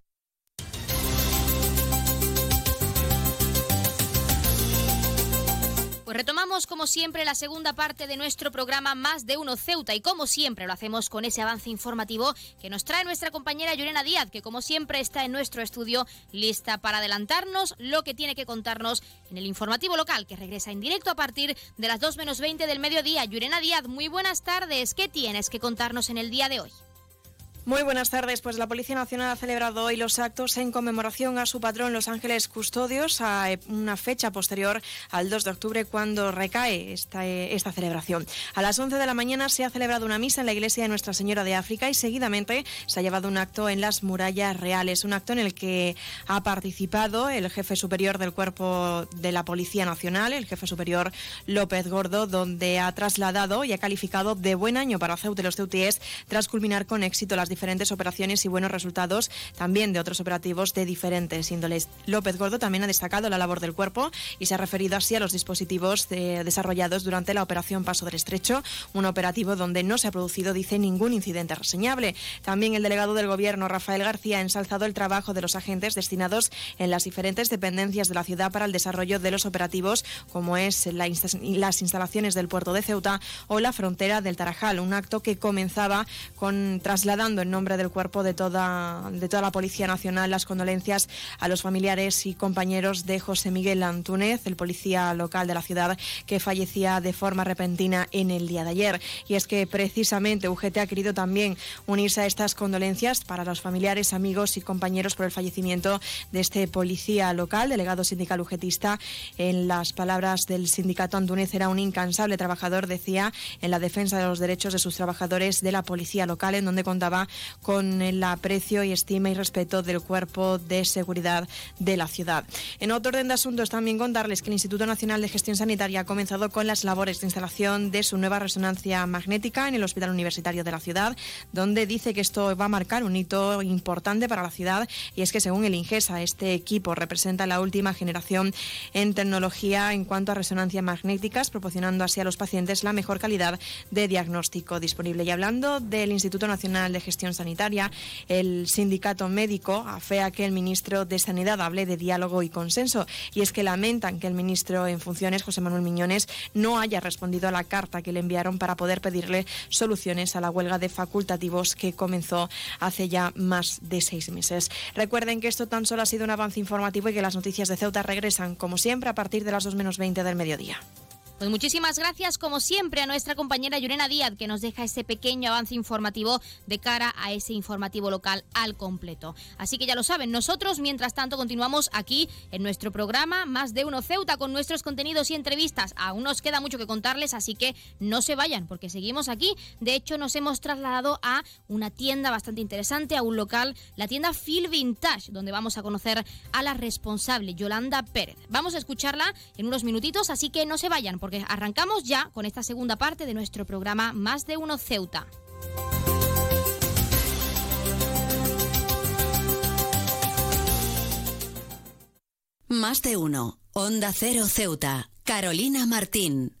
Pues retomamos como siempre la segunda parte de nuestro programa Más de Uno Ceuta y como siempre lo hacemos con ese avance informativo que nos trae nuestra compañera Llorena Díaz, que como siempre está en nuestro estudio lista para adelantarnos lo que tiene que contarnos en el informativo local que regresa en directo a partir de las 2 menos 20 del mediodía. Llorena Díaz, muy buenas tardes. ¿Qué tienes que contarnos en el día de hoy? Muy buenas tardes. Pues la Policía Nacional ha celebrado hoy los actos en conmemoración a su patrón Los Ángeles Custodios, a una fecha posterior al 2 de octubre cuando recae esta, celebración. A las 11 de la mañana se ha celebrado una misa en la iglesia de Nuestra Señora de África y seguidamente se ha llevado un acto en las murallas reales, un acto en el que ha participado el jefe superior del cuerpo de la Policía Nacional, el jefe superior López Gordo, donde ha trasladado y ha calificado de buen año para Ceuta y los ceutíes tras culminar con éxito las diferentes operaciones y buenos resultados también de otros operativos de diferentes índoles. López Gordo también ha destacado la labor del cuerpo y se ha referido así a los dispositivos eh, desarrollados durante la operación Paso del Estrecho, un operativo donde no se ha producido, dice, ningún incidente reseñable. También el delegado del Gobierno, Rafael García, ha ensalzado el trabajo de los agentes destinados en las diferentes dependencias de la ciudad para el desarrollo de los operativos, como es la las instalaciones del puerto de Ceuta o la frontera del Tarajal, un acto que comenzaba con trasladando en nombre del cuerpo de toda, de toda la Policía Nacional las condolencias a los familiares y compañeros de José Miguel Antúnez, el policía local de la ciudad que fallecía de forma repentina en el día de ayer. Y es que precisamente UGT ha querido también unirse a estas condolencias para los familiares, amigos y compañeros por el fallecimiento de este policía local, delegado sindical ugetista. En las palabras del sindicato Antúnez era un incansable trabajador, decía, en la defensa de los derechos de sus trabajadores de la policía local, en donde contaba con el aprecio y estima y respeto del cuerpo de seguridad de la ciudad. En otro orden de asuntos, también contarles que el Instituto Nacional de Gestión Sanitaria ha comenzado con las labores de instalación de su nueva resonancia magnética en el Hospital Universitario de la ciudad, donde dice que esto va a marcar un hito importante para la ciudad y es que según el Ingesa, este equipo representa la última generación en tecnología en cuanto a resonancias magnéticas, proporcionando así a los pacientes la mejor calidad de diagnóstico disponible. Y hablando del Instituto Nacional de Gestión Sanitaria, el sindicato médico afea que el ministro de Sanidad hable de diálogo y consenso. Y es que lamentan que el ministro en funciones, José Manuel Miñones, no haya respondido a la carta que le enviaron para poder pedirle soluciones a la huelga de facultativos que comenzó hace ya más de seis meses. Recuerden que esto tan solo ha sido un avance informativo y que las noticias de Ceuta regresan, como siempre, a partir de las 2 menos 20 del mediodía. Pues muchísimas gracias, como siempre, a nuestra compañera Yurena Díaz, que nos deja ese pequeño avance informativo de cara a ese informativo local al completo. Así que ya lo saben, nosotros, mientras tanto, continuamos aquí en nuestro programa Más de Uno Ceuta con nuestros contenidos y entrevistas. Aún nos queda mucho que contarles, así que no se vayan, porque seguimos aquí. De hecho, nos hemos trasladado a una tienda bastante interesante, a un local, la tienda Phil Vintage, donde vamos a conocer a la responsable, Yolanda Pérez. Vamos a escucharla en unos minutitos, así que no se vayan, arrancamos ya con esta segunda parte de nuestro programa Más de Uno Ceuta. Más de uno. Onda Cero Ceuta. Carolina Martín.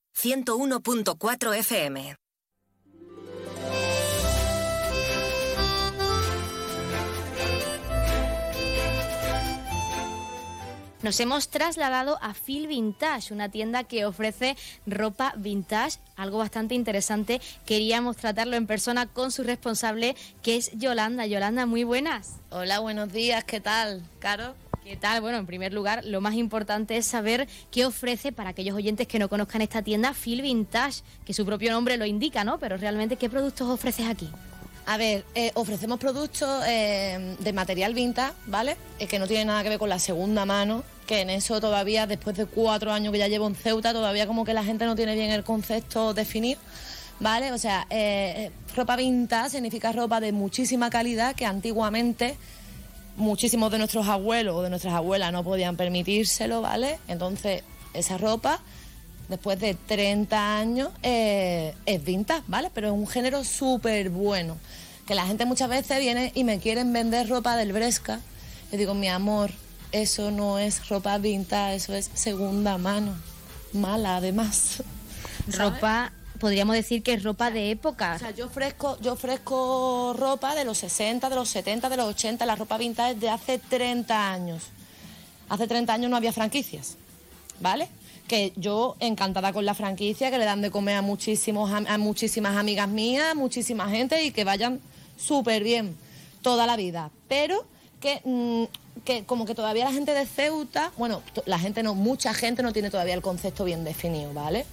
101.4 FM. Nos hemos trasladado a Phil Vintage, una tienda que ofrece ropa vintage, algo bastante interesante. Queríamos tratarlo en persona con su responsable, que es Yolanda. Yolanda, muy buenas. Hola, buenos días, ¿qué tal? Caro. ¿Qué tal? Bueno, en primer lugar, lo más importante es saber qué ofrece para aquellos oyentes que no conozcan esta tienda, Phil Vintage, que su propio nombre lo indica, ¿no? Pero realmente, ¿qué productos ofreces aquí? A ver, eh, ofrecemos productos eh, de material vintage, ¿vale? Es que no tiene nada que ver con la segunda mano, que en eso todavía, después de cuatro años que ya llevo en Ceuta, todavía como que la gente no tiene bien el concepto definir, ¿vale? O sea, eh, ropa vintage significa ropa de muchísima calidad que antiguamente muchísimos de nuestros abuelos o de nuestras abuelas no podían permitírselo, ¿vale? Entonces, esa ropa, después de 30 años, eh, es vintage, ¿vale? Pero es un género súper bueno. Que la gente muchas veces viene y me quieren vender ropa del Bresca. Yo digo, mi amor, eso no es ropa vintage, eso es segunda mano. Mala, además. Ropa, podríamos decir que es ropa de época. O sea, yo ofrezco, yo ofrezco ropa de los 60, de los 70, de los 80, la ropa vintage de hace 30 años. Hace 30 años no había franquicias, ¿vale? Que yo encantada con la franquicia, que le dan de comer a, muchísimos, a muchísimas amigas mías, muchísima gente y que vayan súper bien toda la vida. Pero que, mm, que como que todavía la gente de Ceuta, bueno, la gente no, mucha gente no tiene todavía el concepto bien definido, ¿vale?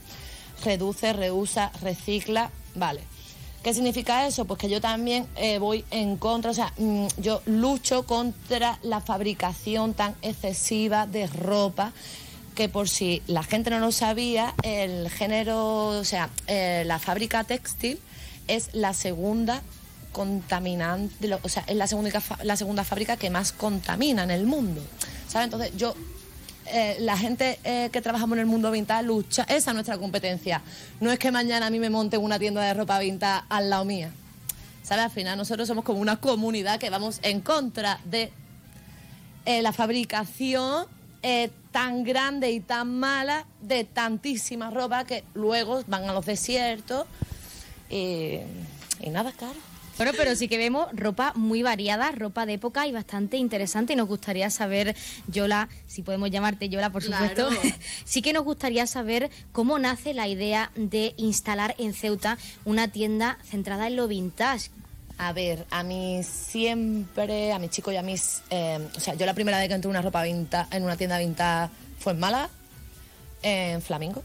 Reduce, reusa, recicla, vale. ¿Qué significa eso? Pues que yo también eh, voy en contra, o sea, mm, yo lucho contra la fabricación tan excesiva de ropa que por si la gente no lo sabía, el género, o sea, eh, la fábrica textil es la segunda contaminante, o sea, es la segunda, la segunda fábrica que más contamina en el mundo. ¿Sabes? Entonces yo, eh, la gente eh, que trabajamos en el mundo vintage lucha, esa es nuestra competencia. No es que mañana a mí me monte una tienda de ropa vintage al lado mía. ¿Sabes? Al final nosotros somos como una comunidad que vamos en contra de eh, la fabricación tan grande y tan mala de tantísima ropa que luego van a los desiertos y, y nada, claro. Bueno, pero sí que vemos ropa muy variada, ropa de época y bastante interesante. Y nos gustaría saber, Yola, si podemos llamarte Yola, por supuesto. Claro. [laughs] sí que nos gustaría saber cómo nace la idea de instalar en Ceuta una tienda centrada en lo vintage. A ver, a mí siempre, a mis chicos y a mis... eh, o sea, yo la primera vez que entré en una ropa vintage, en una tienda vintage fue en Málaga, en Flamingo.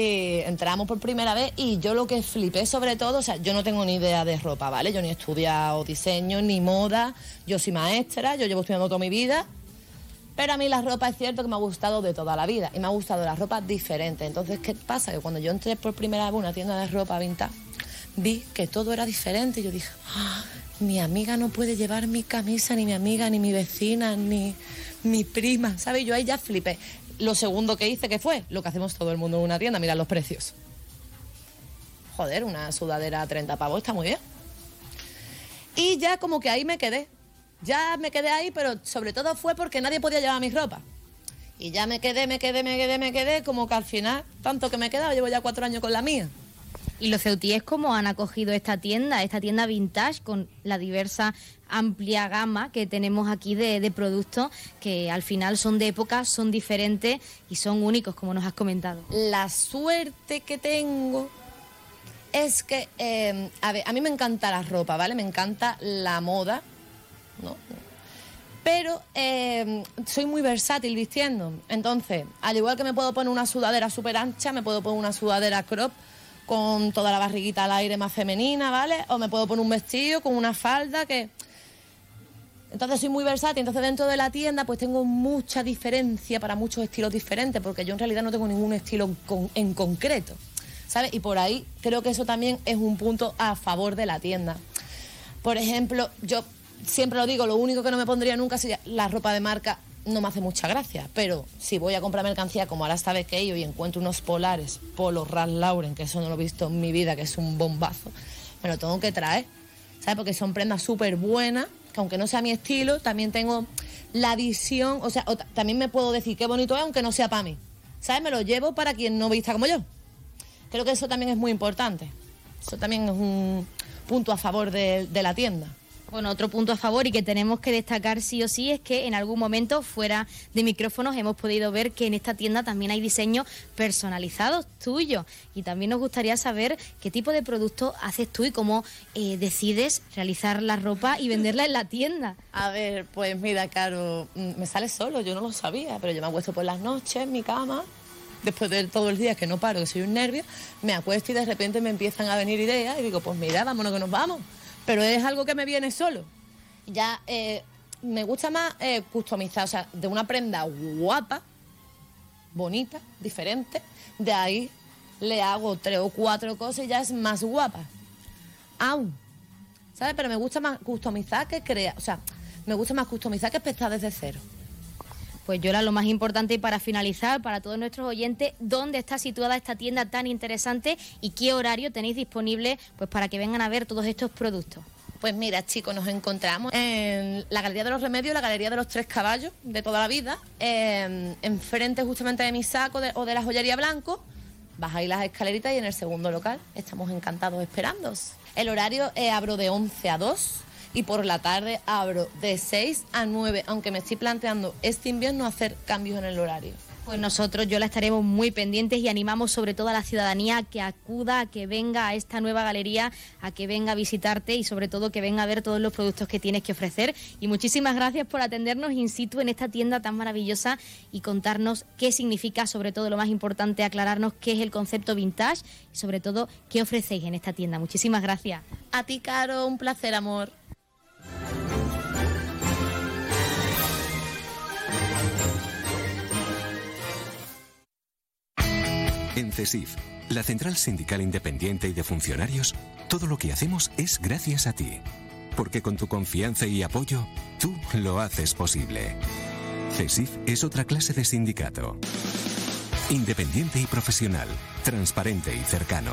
Y entramos por primera vez y yo lo que flipé sobre todo, o sea, yo no tengo ni idea de ropa, ¿vale? Yo ni he estudiado diseño, ni moda, yo soy maestra, yo llevo estudiando toda mi vida. Pero a mí la ropa es cierto que me ha gustado de toda la vida y me ha gustado la ropa diferente. Entonces, ¿qué pasa? Que cuando yo entré por primera vez a una tienda de ropa vintage, vi que todo era diferente y yo dije, "Ah, mi amiga no puede llevar mi camisa, ni mi amiga, ni mi vecina, ni mi prima, ¿sabes? Yo ahí ya flipé. Lo segundo que hice, que fue? Lo que hacemos todo el mundo en una tienda, mirar los precios. Joder, una sudadera a 30 pavos está muy bien. Y ya como que ahí me quedé. Ya me quedé ahí, pero sobre todo fue porque nadie podía llevar mi ropa. Y ya me quedé, me quedé, me quedé, me quedé, como que al final, tanto que me he quedado, llevo ya cuatro años con la mía. ¿Y los ceutíes cómo han acogido esta tienda, esta tienda vintage con la diversa amplia gama que tenemos aquí de, productos que al final son de época, son diferentes y son únicos, como nos has comentado? La suerte que tengo es que, eh, a ver, a mí me encanta la ropa, ¿vale? Me encanta la moda, ¿no? Pero eh, soy muy versátil vistiendo. Entonces, al igual que me puedo poner una sudadera súper ancha, me puedo poner una sudadera crop con toda la barriguita al aire más femenina, ¿vale? O me puedo poner un vestido con una falda que... Entonces soy muy versátil, entonces dentro de la tienda pues tengo mucha diferencia para muchos estilos diferentes, porque yo en realidad no tengo ningún estilo en concreto, ¿sabes? Y por ahí creo que eso también es un punto a favor de la tienda. Por ejemplo, yo siempre lo digo, lo único que no me pondría nunca sería la ropa de marca, no me hace mucha gracia, pero si voy a comprar mercancía como ahora esta vez que ido y encuentro unos polares, polo Ralph Lauren, que eso no lo he visto en mi vida, que es un bombazo, me lo tengo que traer, ¿sabes? Porque son prendas súper buenas, que aunque no sea mi estilo, también tengo la visión, o sea, también me puedo decir qué bonito es, aunque no sea para mí, ¿sabes? Me lo llevo para quien no vista como yo. Creo que eso también es muy importante. Eso también es un punto a favor de la tienda. Bueno, otro punto a favor y que tenemos que destacar sí o sí es que en algún momento fuera de micrófonos hemos podido ver que en esta tienda también hay diseños personalizados tuyos y también nos gustaría saber qué tipo de producto haces tú y cómo eh, decides realizar la ropa y venderla en la tienda. A ver, pues mira, Caro, mm, me sale solo, yo no lo sabía, pero yo me acuesto por las noches en mi cama, después de todo el día que no paro, que soy un nervio, me acuesto y de repente me empiezan a venir ideas y digo, pues mira, vámonos que nos vamos. Pero es algo que me viene solo. Ya eh, me gusta más eh, customizar, o sea, de una prenda guapa, bonita, diferente, de ahí le hago tres o cuatro cosas y ya es más guapa. Aún. ¿Sabes? Pero me gusta más customizar que crear. O sea, me gusta más customizar que empezar desde cero. Pues Yola, lo más importante y para finalizar, para todos nuestros oyentes, ¿dónde está situada esta tienda tan interesante y qué horario tenéis disponible pues para que vengan a ver todos estos productos? Pues mira, chicos, nos encontramos en la Galería de los Remedios, la Galería de los Tres Caballos de toda la vida, eh, enfrente justamente de mi saco o de la joyería blanco. Bajáis las escaleritas y en el segundo local estamos encantados esperándos. El horario eh, abro de 11 a 2 y por la tarde abro de 6 a 9, aunque me estoy planteando este invierno hacer cambios en el horario. Pues nosotros yo la estaremos muy pendientes y animamos sobre todo a la ciudadanía a que acuda, a que venga a esta nueva galería, a que venga a visitarte y sobre todo que venga a ver todos los productos que tienes que ofrecer. Y muchísimas gracias por atendernos in situ en esta tienda tan maravillosa y contarnos qué significa, sobre todo lo más importante, aclararnos qué es el concepto vintage y sobre todo qué ofrecéis en esta tienda. Muchísimas gracias. A ti, Caro, un placer, amor. En CESIF, la Central Sindical Independiente y de Funcionarios, todo lo que hacemos es gracias a ti. Porque con tu confianza y apoyo, tú lo haces posible. CESIF es otra clase de sindicato. Independiente y profesional, transparente y cercano.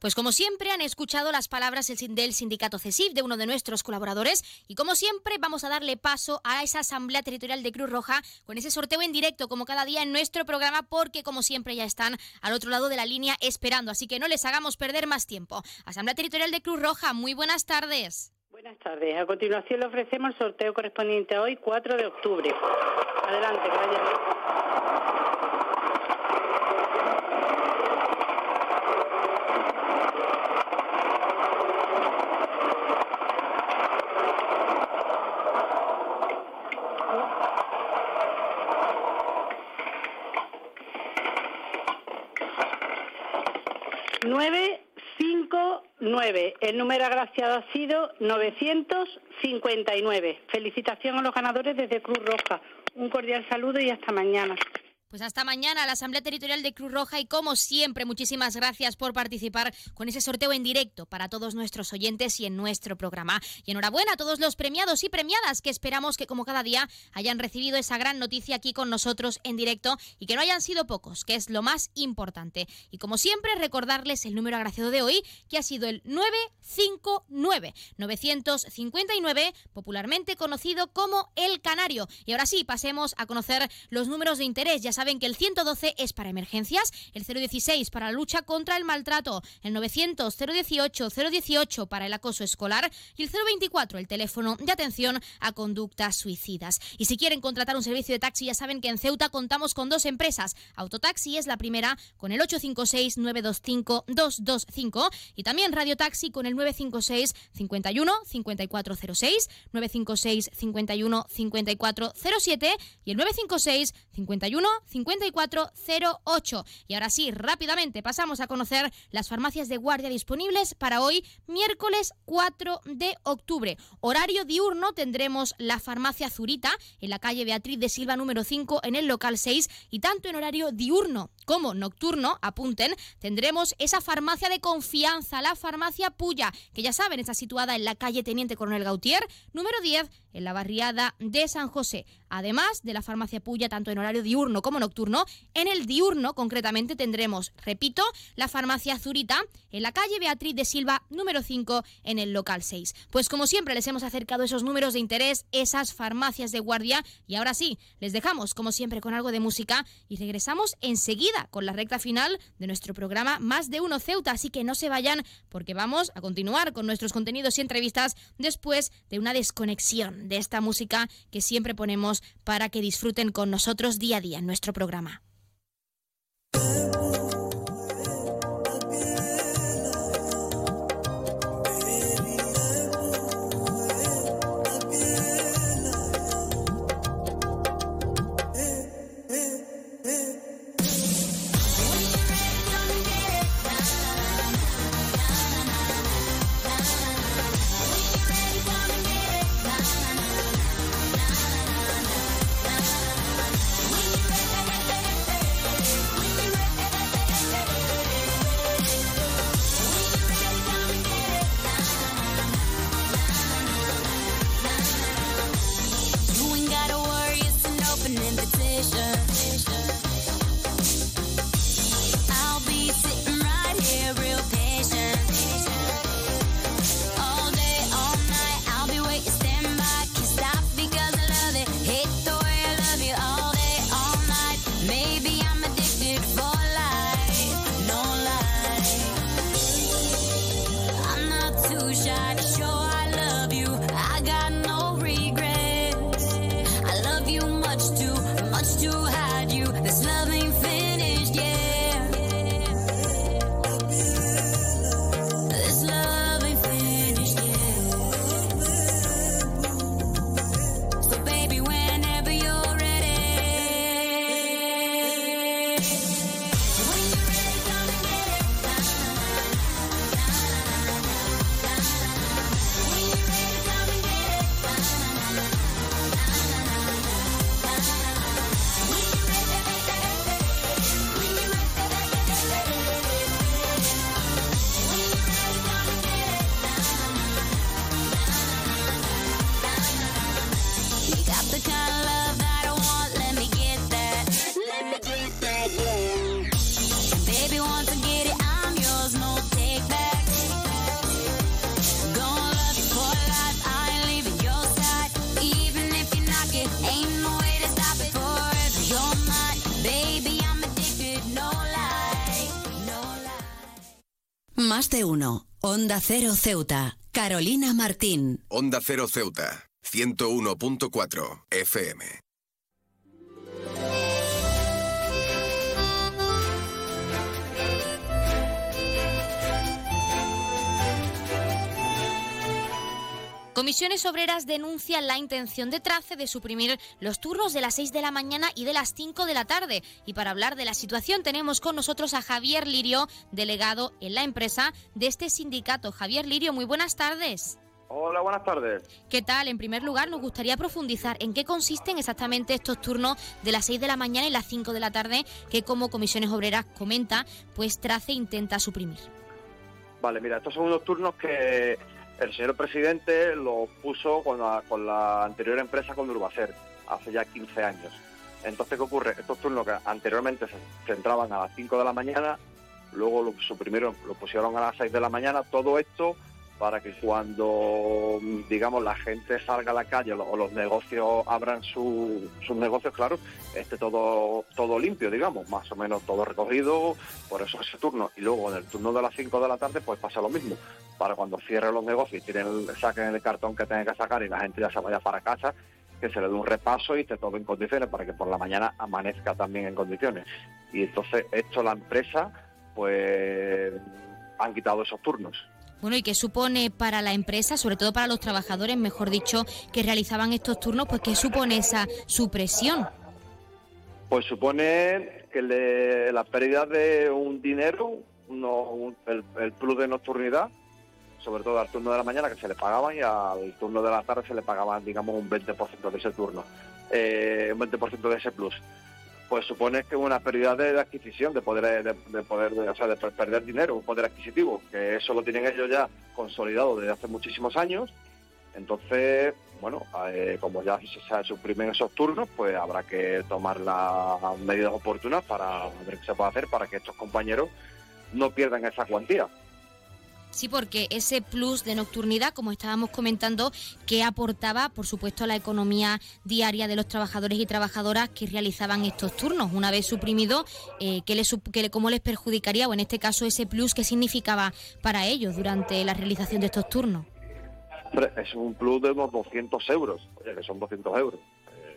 Pues como siempre han escuchado las palabras del sindicato CESIF, de uno de nuestros colaboradores, y como siempre vamos a darle paso a esa Asamblea Territorial de Cruz Roja con ese sorteo en directo como cada día en nuestro programa, porque como siempre ya están al otro lado de la línea esperando, así que no les hagamos perder más tiempo. Asamblea Territorial de Cruz Roja, muy buenas tardes. Buenas tardes. A continuación le ofrecemos el sorteo correspondiente a hoy, 4 de octubre. Adelante, que. El número agraciado ha sido 959. Felicitación a los ganadores desde Cruz Roja. Un cordial saludo y hasta mañana. Pues hasta mañana la Asamblea Territorial de Cruz Roja y como siempre muchísimas gracias por participar con ese sorteo en directo para todos nuestros oyentes y en nuestro programa. Y enhorabuena a todos los premiados y premiadas que esperamos que como cada día hayan recibido esa gran noticia aquí con nosotros en directo y que no hayan sido pocos, que es lo más importante. Y como siempre recordarles el número agraciado de hoy que ha sido el 959 959 popularmente conocido como el Canario. Y ahora sí, pasemos a conocer los números de interés. Ya saben que el 112 es para emergencias, el 016 para la lucha contra el maltrato, el 900 018 018 para el acoso escolar y el 024 el teléfono de atención a conductas suicidas. Y si quieren contratar un servicio de taxi, ya saben que en Ceuta contamos con dos empresas. Autotaxi es la primera con el 856 925 225 y también Radio Taxi con el 956 51 5406, 956 51 5407 y el 956 51 5408. Y ahora sí, rápidamente pasamos a conocer las farmacias de guardia disponibles para hoy, miércoles 4 de octubre. Horario diurno tendremos la farmacia Zurita en la calle Beatriz de Silva número 5 en el local 6 y tanto en horario diurno como nocturno, apunten, tendremos esa farmacia de confianza, la farmacia Puya, que ya saben está situada en la calle Teniente Coronel Gautier, número 10, en la barriada de San José. Además de la farmacia Puya, tanto en horario diurno como nocturno, en el diurno concretamente tendremos, repito, la farmacia Zurita en la calle Beatriz de Silva número 5 en el local 6. Pues como siempre les hemos acercado esos números de interés, esas farmacias de guardia y ahora sí, les dejamos como siempre con algo de música y regresamos enseguida con la recta final de nuestro programa Más de Uno Ceuta, así que no se vayan porque vamos a continuar con nuestros contenidos y entrevistas después de una desconexión de esta música que siempre ponemos para que disfruten con nosotros día a día en nuestro programa. Más de uno. Onda Cero Ceuta. Carolina Martín. Onda Cero Ceuta, 101.4 FM. Comisiones Obreras denuncian la intención de Trace de suprimir los turnos de las 6 de la mañana y de las 5 de la tarde. Y para hablar de la situación tenemos con nosotros a Javier Lirio, delegado en la empresa de este sindicato. Javier Lirio, muy buenas tardes. Hola, buenas tardes. ¿Qué tal? En primer lugar, nos gustaría profundizar en qué consisten exactamente estos turnos de las 6 de la mañana y las 5 de la tarde que como Comisiones Obreras comenta, pues Trace intenta suprimir. Vale, mira, estos son unos turnos que el señor presidente los puso con la, con la anterior empresa, con Urbacer, hace ya 15 años. Entonces, ¿qué ocurre? Estos turnos que anteriormente se, se entraban a las 5 de la mañana, luego lo suprimieron, lo pusieron a las 6 de la mañana, todo esto para que cuando, digamos, la gente salga a la calle o los negocios abran su- sus negocios, claro, esté todo, todo limpio, digamos, más o menos todo recogido, por eso ese turno. Y luego en el turno de las 5 de la tarde, pues pasa lo mismo, para cuando cierren los negocios y saquen el cartón que tengan que sacar y la gente ya se vaya para casa, que se le dé un repaso y esté todo en condiciones para que por la mañana amanezca también en condiciones. Y entonces esto la empresa, pues han quitado esos turnos. Bueno, ¿y qué supone para la empresa, sobre todo para los trabajadores, mejor dicho, que realizaban estos turnos? Pues ¿qué supone esa supresión? Pues supone que le- la pérdida de un dinero, uno- un- el, el plus de nocturnidad, sobre todo al turno de la mañana que se le pagaban y al turno de la tarde se le pagaban, digamos, un 20% de ese turno, eh, un 20% de ese plus. Pues supone que una pérdida de, adquisición, de poder, de, de poder, de- o sea, de per- perder dinero, un poder adquisitivo, que eso lo tienen ellos ya consolidado desde hace muchísimos años. Entonces, bueno, eh, como ya se, se suprimen esos turnos, pues habrá que tomar las medidas oportunas para ver qué se puede hacer para que estos compañeros no pierdan esa cuantía. Sí, porque ese plus de nocturnidad, como estábamos comentando, que aportaba, por supuesto, a la economía diaria de los trabajadores y trabajadoras que realizaban estos turnos. Una vez suprimido, eh, ¿qué les, qué le- ¿cómo les perjudicaría, o en este caso, ese plus que significaba para ellos durante la realización de estos turnos? Es un plus de unos 200 euros, oye, que son 200 euros. Eh,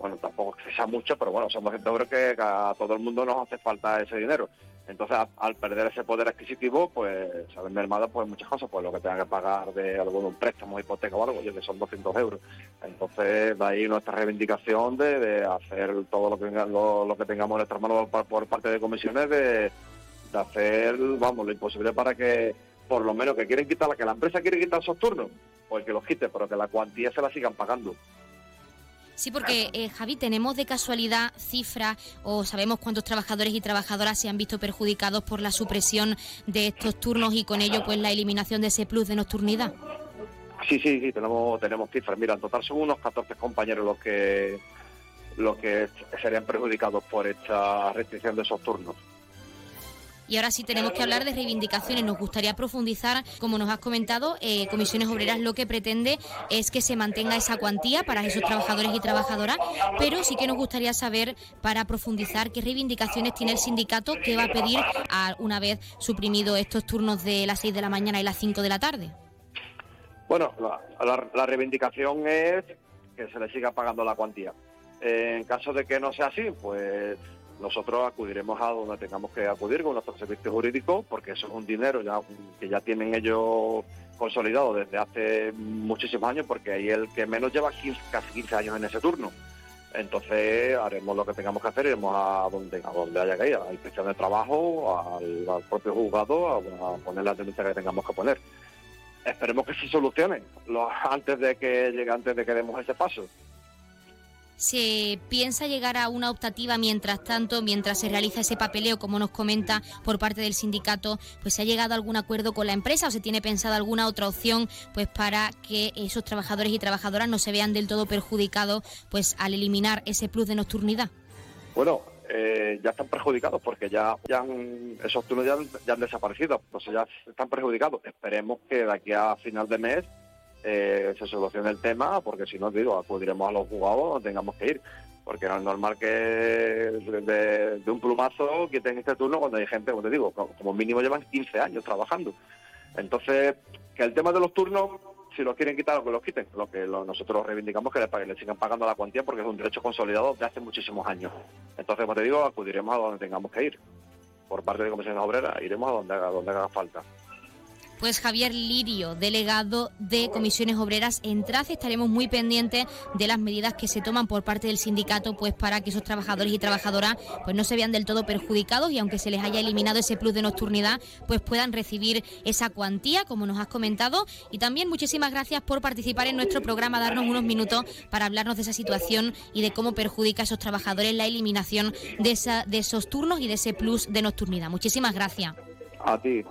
bueno, tampoco es que sea mucho, pero bueno, son 200 euros que a todo el mundo nos hace falta ese dinero. Entonces, al perder ese poder adquisitivo, pues se ven mermadas pues, muchas cosas, pues lo que tengan que pagar de algún préstamo, hipoteca o algo, oye, que son 200 euros. Entonces, de ahí nuestra reivindicación de, de hacer todo lo que, lo, lo que tengamos en nuestras manos por, por parte de comisiones, de, de hacer, vamos, lo imposible para que, por lo menos, que quieren quitar, que la empresa quiere quitar esos turnos, pues que los quite, pero que la cuantía se la sigan pagando. Sí, porque eh, Javi, tenemos de casualidad cifras o sabemos cuántos trabajadores y trabajadoras se han visto perjudicados por la supresión de estos turnos y con ello pues la eliminación de ese plus de nocturnidad. Sí, sí, sí, tenemos, tenemos cifras. Mira, en total son unos 14 compañeros los que los que serían perjudicados por esta restricción de esos turnos. Y ahora sí tenemos que hablar de reivindicaciones. Nos gustaría profundizar, como nos has comentado, eh, Comisiones Obreras lo que pretende es que se mantenga esa cuantía para esos trabajadores y trabajadoras, pero sí que nos gustaría saber, para profundizar, qué reivindicaciones tiene el sindicato que va a pedir una vez suprimido estos turnos de las 6 de la mañana y las 5 de la tarde. Bueno, la, reivindicación es que se le siga pagando la cuantía. En caso de que no sea así, pues nosotros acudiremos a donde tengamos que acudir con nuestro servicio jurídico, porque eso es un dinero ya que ya tienen ellos consolidado desde hace muchísimos años, porque ahí el que menos lleva 15 casi 15 años en ese turno. Entonces haremos lo que tengamos que hacer, iremos a donde, a donde haya que ir, a la inspección de trabajo, al, propio juzgado, a, poner las denuncias que tengamos que poner. Esperemos que se solucione lo- antes de que llegue, antes de que demos ese paso. ¿Se piensa llegar a una optativa mientras tanto, mientras se realiza ese papeleo, como nos comenta por parte del sindicato? Pues se ha llegado a algún acuerdo con la empresa o se tiene pensada alguna otra opción pues para que esos trabajadores y trabajadoras no se vean del todo perjudicados pues al eliminar ese plus de nocturnidad. Bueno, eh, ya están perjudicados porque ya, han- esos turnos ya, ya han desaparecido, entonces ya están perjudicados. Esperemos que de aquí a final de mes eh, se solucione el tema, porque si no, digo, acudiremos a los jugados donde tengamos que ir. Porque no es normal que de, un plumazo quiten este turno cuando hay gente, como te digo, co- como mínimo llevan 15 años trabajando. Entonces, que el tema de los turnos, si los quieren quitar, o que los quiten. Lo que nosotros reivindicamos que le, paguen- le sigan pagando la cuantía porque es un derecho consolidado de hace muchísimos años. Entonces, como te digo, acudiremos a donde tengamos que ir. Por parte de Comisiones Obreras, iremos a donde haga, donde haga falta. Pues Javier Lirio, delegado de Comisiones Obreras en TRACE, estaremos muy pendientes de las medidas que se toman por parte del sindicato pues para que esos trabajadores y trabajadoras pues no se vean del todo perjudicados y aunque se les haya eliminado ese plus de nocturnidad, pues puedan recibir esa cuantía, como nos has comentado. Y también muchísimas gracias por participar en nuestro programa, darnos unos minutos para hablarnos de esa situación y de cómo perjudica a esos trabajadores la eliminación de, esa, de esos turnos y de ese plus de nocturnidad. Muchísimas gracias. A ti.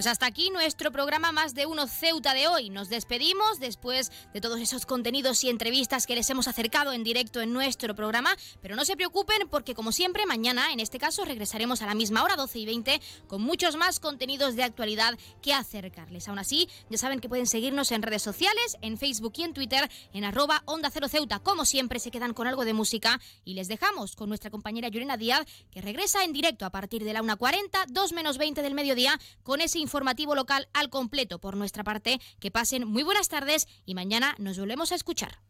Pues hasta aquí nuestro programa Más de Uno Ceuta de hoy. Nos despedimos después de todos esos contenidos y entrevistas que les hemos acercado en directo en nuestro programa. Pero no se preocupen porque como siempre mañana, en este caso, regresaremos a la misma hora, 12 y 20, con muchos más contenidos de actualidad que acercarles. Aún así, ya saben que pueden seguirnos en redes sociales, en Facebook y en Twitter, en arroba Onda Cero Ceuta. Como siempre, se quedan con algo de música y les dejamos con nuestra compañera Yurena Díaz, que regresa en directo a partir de la 1.40, 2 menos 20 del mediodía, con ese informativo local al completo. Por nuestra parte, que pasen muy buenas tardes y mañana nos volvemos a escuchar.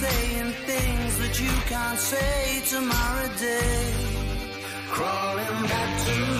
Saying things that you can't say tomorrow day. Crawling back to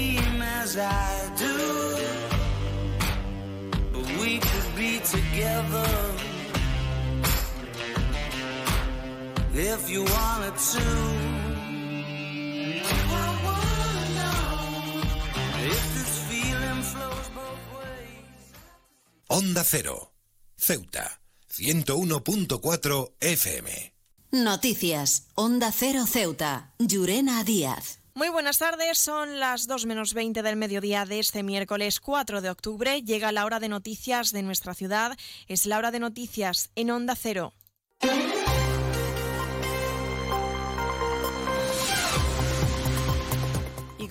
as I do. But we could be together if you wanted to. Onda Cero, Ceuta, 101.4 FM. Noticias, Onda Cero Ceuta, Llurena Díaz. Muy buenas tardes, son las 2 menos 20 del mediodía de este miércoles 4 de octubre. Llega la hora de noticias de nuestra ciudad. Es la hora de noticias en Onda Cero.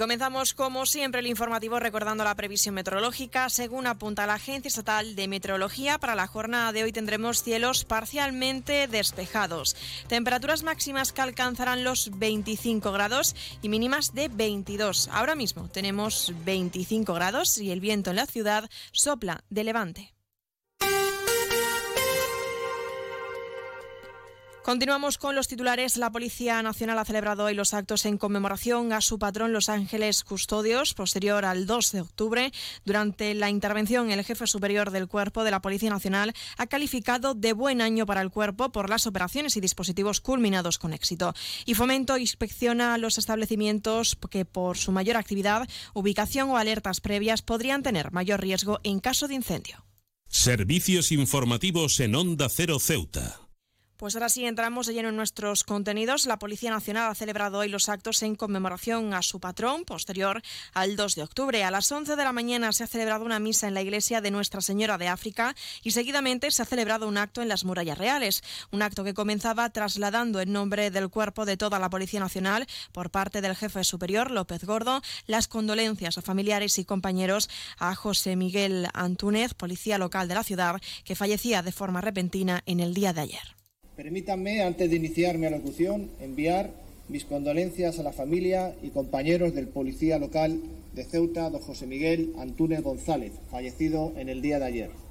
Comenzamos como siempre el informativo recordando la previsión meteorológica. Según apunta la Agencia Estatal de Meteorología, para la jornada de hoy tendremos cielos parcialmente despejados. Temperaturas máximas que alcanzarán los 25 grados y mínimas de 22. Ahora mismo tenemos 25 grados y el viento en la ciudad sopla de levante. Continuamos con los titulares. La Policía Nacional ha celebrado hoy los actos en conmemoración a su patrón Los Ángeles Custodios, posterior al 2 de octubre. Durante la intervención, el jefe superior del cuerpo de la Policía Nacional ha calificado de buen año para el cuerpo por las operaciones y dispositivos culminados con éxito. Y Fomento inspecciona los establecimientos que por su mayor actividad, ubicación o alertas previas podrían tener mayor riesgo en caso de incendio. Servicios informativos en Onda Cero Ceuta. Pues ahora sí entramos de lleno en nuestros contenidos. La Policía Nacional ha celebrado hoy los actos en conmemoración a su patrón, posterior al 2 de octubre. A las 11 de la mañana se ha celebrado una misa en la iglesia de Nuestra Señora de África y seguidamente se ha celebrado un acto en las murallas reales. Un acto que comenzaba trasladando en nombre del cuerpo de toda la Policía Nacional, por parte del jefe superior, López Gordo, las condolencias a familiares y compañeros a José Miguel Antúnez, policía local de la ciudad, que fallecía de forma repentina en el día de ayer. Permítanme, antes de iniciar mi alocución, enviar mis condolencias a la familia y compañeros del policía local de Ceuta, don José Miguel Antúnez González, fallecido en el día de ayer.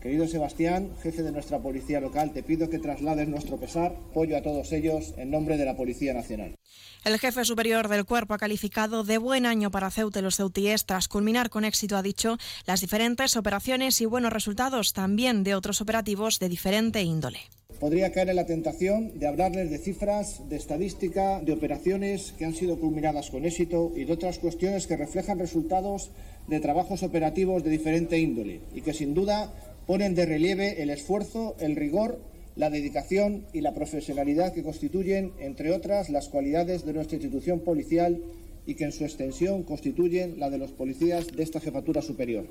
Querido Sebastián, jefe de nuestra policía local, te pido que traslades nuestro pesar, apoyo a todos ellos en nombre de la Policía Nacional. El jefe superior del cuerpo ha calificado de buen año para Ceuta y los ceutíes tras culminar con éxito, ha dicho, las diferentes operaciones y buenos resultados también de otros operativos de diferente índole podría caer en la tentación de hablarles de cifras, de estadística, de operaciones que han sido culminadas con éxito y de otras cuestiones que reflejan resultados de trabajos operativos de diferente índole y que sin duda ponen de relieve el esfuerzo, el rigor, la dedicación y la profesionalidad que constituyen, entre otras, las cualidades de nuestra institución policial y que en su extensión constituyen la de los policías de esta jefatura superior.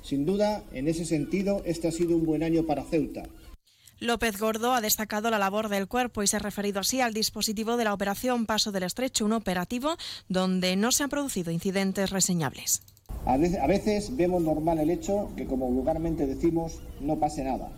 Sin duda, en ese sentido, este ha sido un buen año para Ceuta López Gordo ha destacado la labor del cuerpo y se ha referido así al dispositivo de la operación Paso del Estrecho, un operativo donde no se han producido incidentes reseñables. A veces vemos normal el hecho que, como vulgarmente decimos, no pase nada.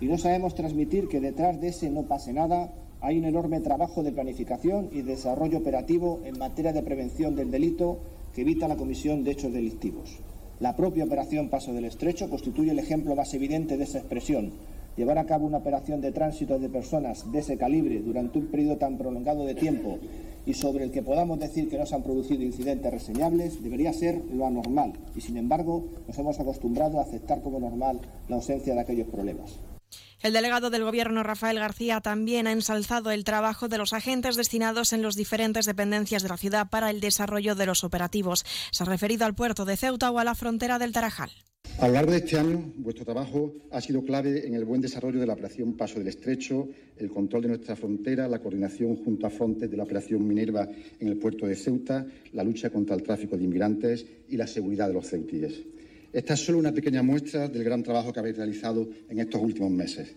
Y no sabemos transmitir que detrás de ese no pase nada hay un enorme trabajo de planificación y desarrollo operativo en materia de prevención del delito que evita la comisión de hechos delictivos. La propia operación Paso del Estrecho constituye el ejemplo más evidente de esa expresión, llevar a cabo una operación de tránsito de personas de ese calibre durante un periodo tan prolongado de tiempo y sobre el que podamos decir que no se han producido incidentes reseñables debería ser lo anormal y sin embargo nos hemos acostumbrado a aceptar como normal la ausencia de aquellos problemas. El delegado del Gobierno, Rafael García, también ha ensalzado el trabajo de los agentes destinados en las diferentes dependencias de la ciudad para el desarrollo de los operativos. Se ha referido al puerto de Ceuta o a la frontera del Tarajal. A lo largo de este año, vuestro trabajo ha sido clave en el buen desarrollo de la operación Paso del Estrecho, el control de nuestra frontera, la coordinación junto a Frontex de la operación Minerva en el puerto de Ceuta, la lucha contra el tráfico de inmigrantes y la seguridad de los ceutíes. Esta es solo una pequeña muestra del gran trabajo que habéis realizado en estos últimos meses.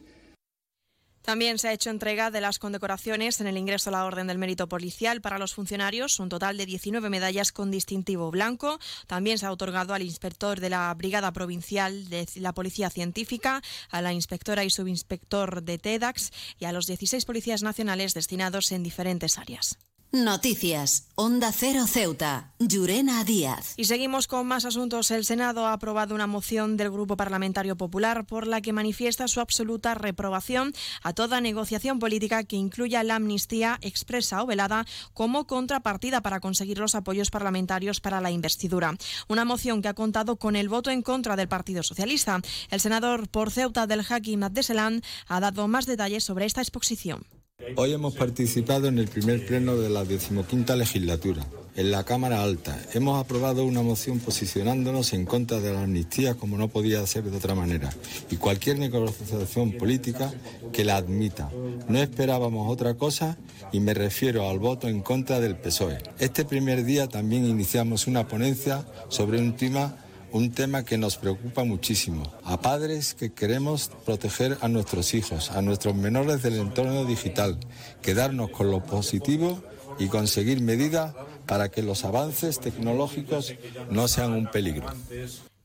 También se ha hecho entrega de las condecoraciones en el ingreso a la Orden del Mérito Policial para los funcionarios, un total de 19 medallas con distintivo blanco. También se ha otorgado al inspector de la Brigada Provincial de la Policía Científica, a la inspectora y subinspector de TEDAX y a los 16 policías nacionales destinados en diferentes áreas. Noticias. Onda Cero Ceuta. Llurena Díaz. Y seguimos con más asuntos. El Senado ha aprobado una moción del Grupo Parlamentario Popular por la que manifiesta su absoluta reprobación a toda negociación política que incluya la amnistía expresa o velada como contrapartida para conseguir los apoyos parlamentarios para la investidura. Una moción que ha contado con el voto en contra del Partido Socialista. El senador por Ceuta del Hakim Abdeselan ha dado más detalles sobre esta exposición. Hoy hemos participado en el primer pleno de la decimoquinta legislatura. en la Cámara Alta. Hemos aprobado una moción posicionándonos en contra de la amnistía como no podía ser de otra manera y cualquier negociación política que la admita. No esperábamos otra cosa y me refiero al voto en contra del PSOE. Este primer día también iniciamos una ponencia sobre un tema un tema que nos preocupa muchísimo. A padres que queremos proteger a nuestros hijos, a nuestros menores del entorno digital, quedarnos con lo positivo y conseguir medidas para que los avances tecnológicos no sean un peligro.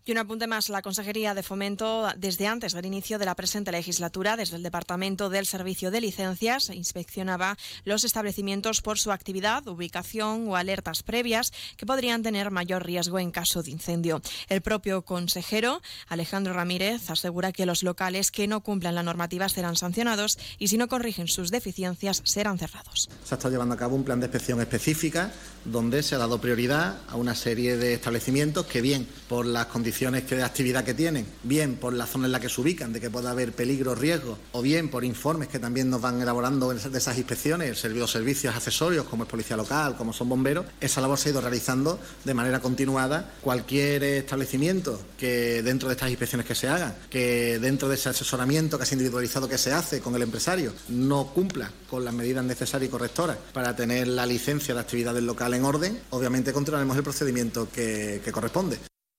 Y un apunte más, la Consejería de Fomento, desde antes del inicio de la presente legislatura, desde el Departamento del Servicio de Licencias, inspeccionaba los establecimientos por su actividad, ubicación o alertas previas que podrían tener mayor riesgo en caso de incendio. El propio consejero, Alejandro Ramírez, asegura que los locales que no cumplan la normativa serán sancionados y si no corrigen sus deficiencias serán cerrados. Se ha estado llevando a cabo un plan de inspección específica donde se ha dado prioridad a una serie de establecimientos que bien por las condiciones de actividad que tienen, bien por la zona en la que se ubican, de que pueda haber peligro, riesgo, o bien por informes que también nos van elaborando de esas inspecciones, los servicios accesorios como es policía local, como son bomberos, esa labor se ha ido realizando de manera continuada. Cualquier establecimiento que dentro de estas inspecciones que se hagan, que dentro de ese asesoramiento casi individualizado que se hace con el empresario, no cumpla con las medidas necesarias y correctoras para tener la licencia de actividad del local en orden, obviamente continuaremos el procedimiento que, que corresponde.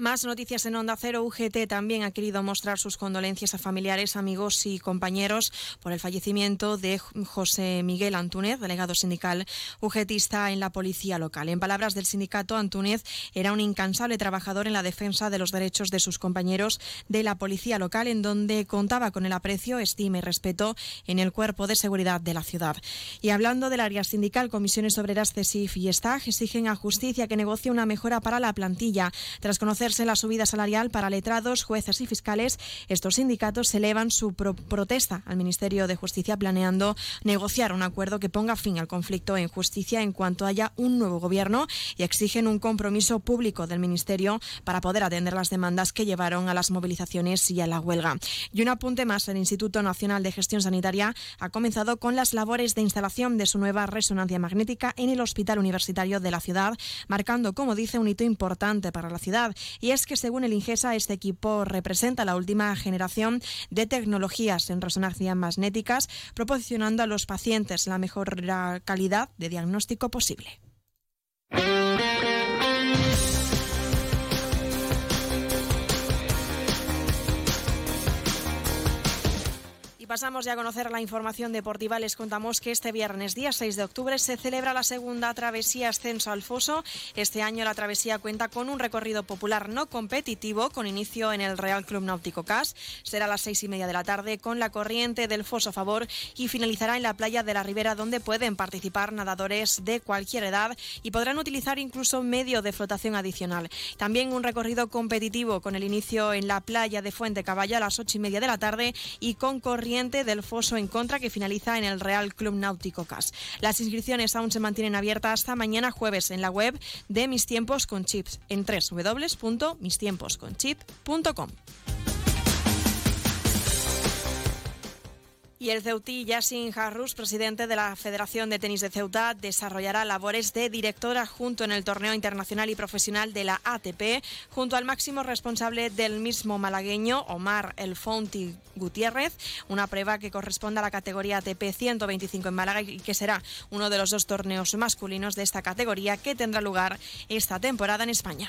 Más noticias en Onda Cero. UGT también ha querido mostrar sus condolencias a familiares, amigos y compañeros por el fallecimiento de José Miguel Antúnez, delegado sindical UGTista en la policía local. En palabras del sindicato, Antúnez era un incansable trabajador en la defensa de los derechos de sus compañeros de la policía local, en donde contaba con el aprecio, estima y respeto en el cuerpo de seguridad de la ciudad. Y hablando del área sindical, Comisiones Obreras, CESIF y STAG exigen a justicia que negocie una mejora para la plantilla. Tras conocer la subida salarial para letrados, jueces y fiscales, estos sindicatos elevan su protesta al Ministerio de Justicia planeando negociar un acuerdo que ponga fin al conflicto en justicia en cuanto haya un nuevo gobierno y exigen un compromiso público del Ministerio para poder atender las demandas que llevaron a las movilizaciones y a la huelga. Y un apunte más, el Instituto Nacional de Gestión Sanitaria ha comenzado con las labores de instalación de su nueva resonancia magnética en el Hospital Universitario de la ciudad, marcando, como dice, un hito importante para la ciudad y es que según el Ingesa este equipo representa la última generación de tecnologías en resonancia magnéticas, proporcionando a los pacientes la mejor calidad de diagnóstico posible. Pasamos ya a conocer la información deportiva. Les contamos que este viernes, día 6 de octubre, se celebra la segunda travesía Ascenso al Foso. Este año la travesía cuenta con un recorrido popular no competitivo, con inicio en el Real Club Náutico Cas. Será a las seis y media de la tarde con la corriente del Foso a favor y finalizará en la playa de la Ribera, donde pueden participar nadadores de cualquier edad y podrán utilizar incluso medio de flotación adicional. También un recorrido competitivo con el inicio en la playa de Fuente Caballo a las ocho y media de la tarde y con corriente del Foso en contra que finaliza en el Real Club Náutico CAS. Las inscripciones aún se mantienen abiertas hasta mañana jueves en la web de Mis Tiempos con Chips en www.mistiemposconchip.com. Y el ceutí Yassin Harrus, presidente de la Federación de Tenis de Ceuta, desarrollará labores de director adjunto en el torneo internacional y profesional de la ATP, junto al máximo responsable del mismo malagueño, Omar El Fonti Gutiérrez, una prueba que corresponde a la categoría ATP 125 en Málaga y que será uno de los dos torneos masculinos de esta categoría que tendrá lugar esta temporada en España.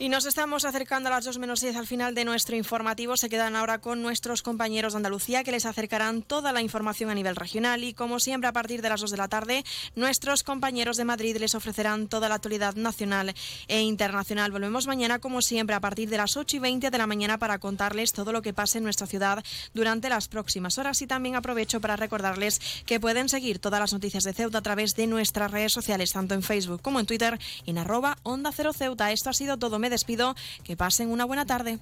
Y nos estamos acercando a las 2 menos 10 al final de nuestro informativo. Se quedan ahora con nuestros compañeros de Andalucía que les acercarán toda la información a nivel regional. Y como siempre, a partir de las 2 de la tarde, nuestros compañeros de Madrid les ofrecerán toda la actualidad nacional e internacional. Volvemos mañana, como siempre, a partir de las 8 y 20 de la mañana para contarles todo lo que pase en nuestra ciudad durante las próximas horas. Y también aprovecho para recordarles que pueden seguir todas las noticias de Ceuta a través de nuestras redes sociales, tanto en Facebook como en Twitter, en arroba Onda Cero Ceuta. Esto ha sido todo. Despido. Que pasen una buena tarde.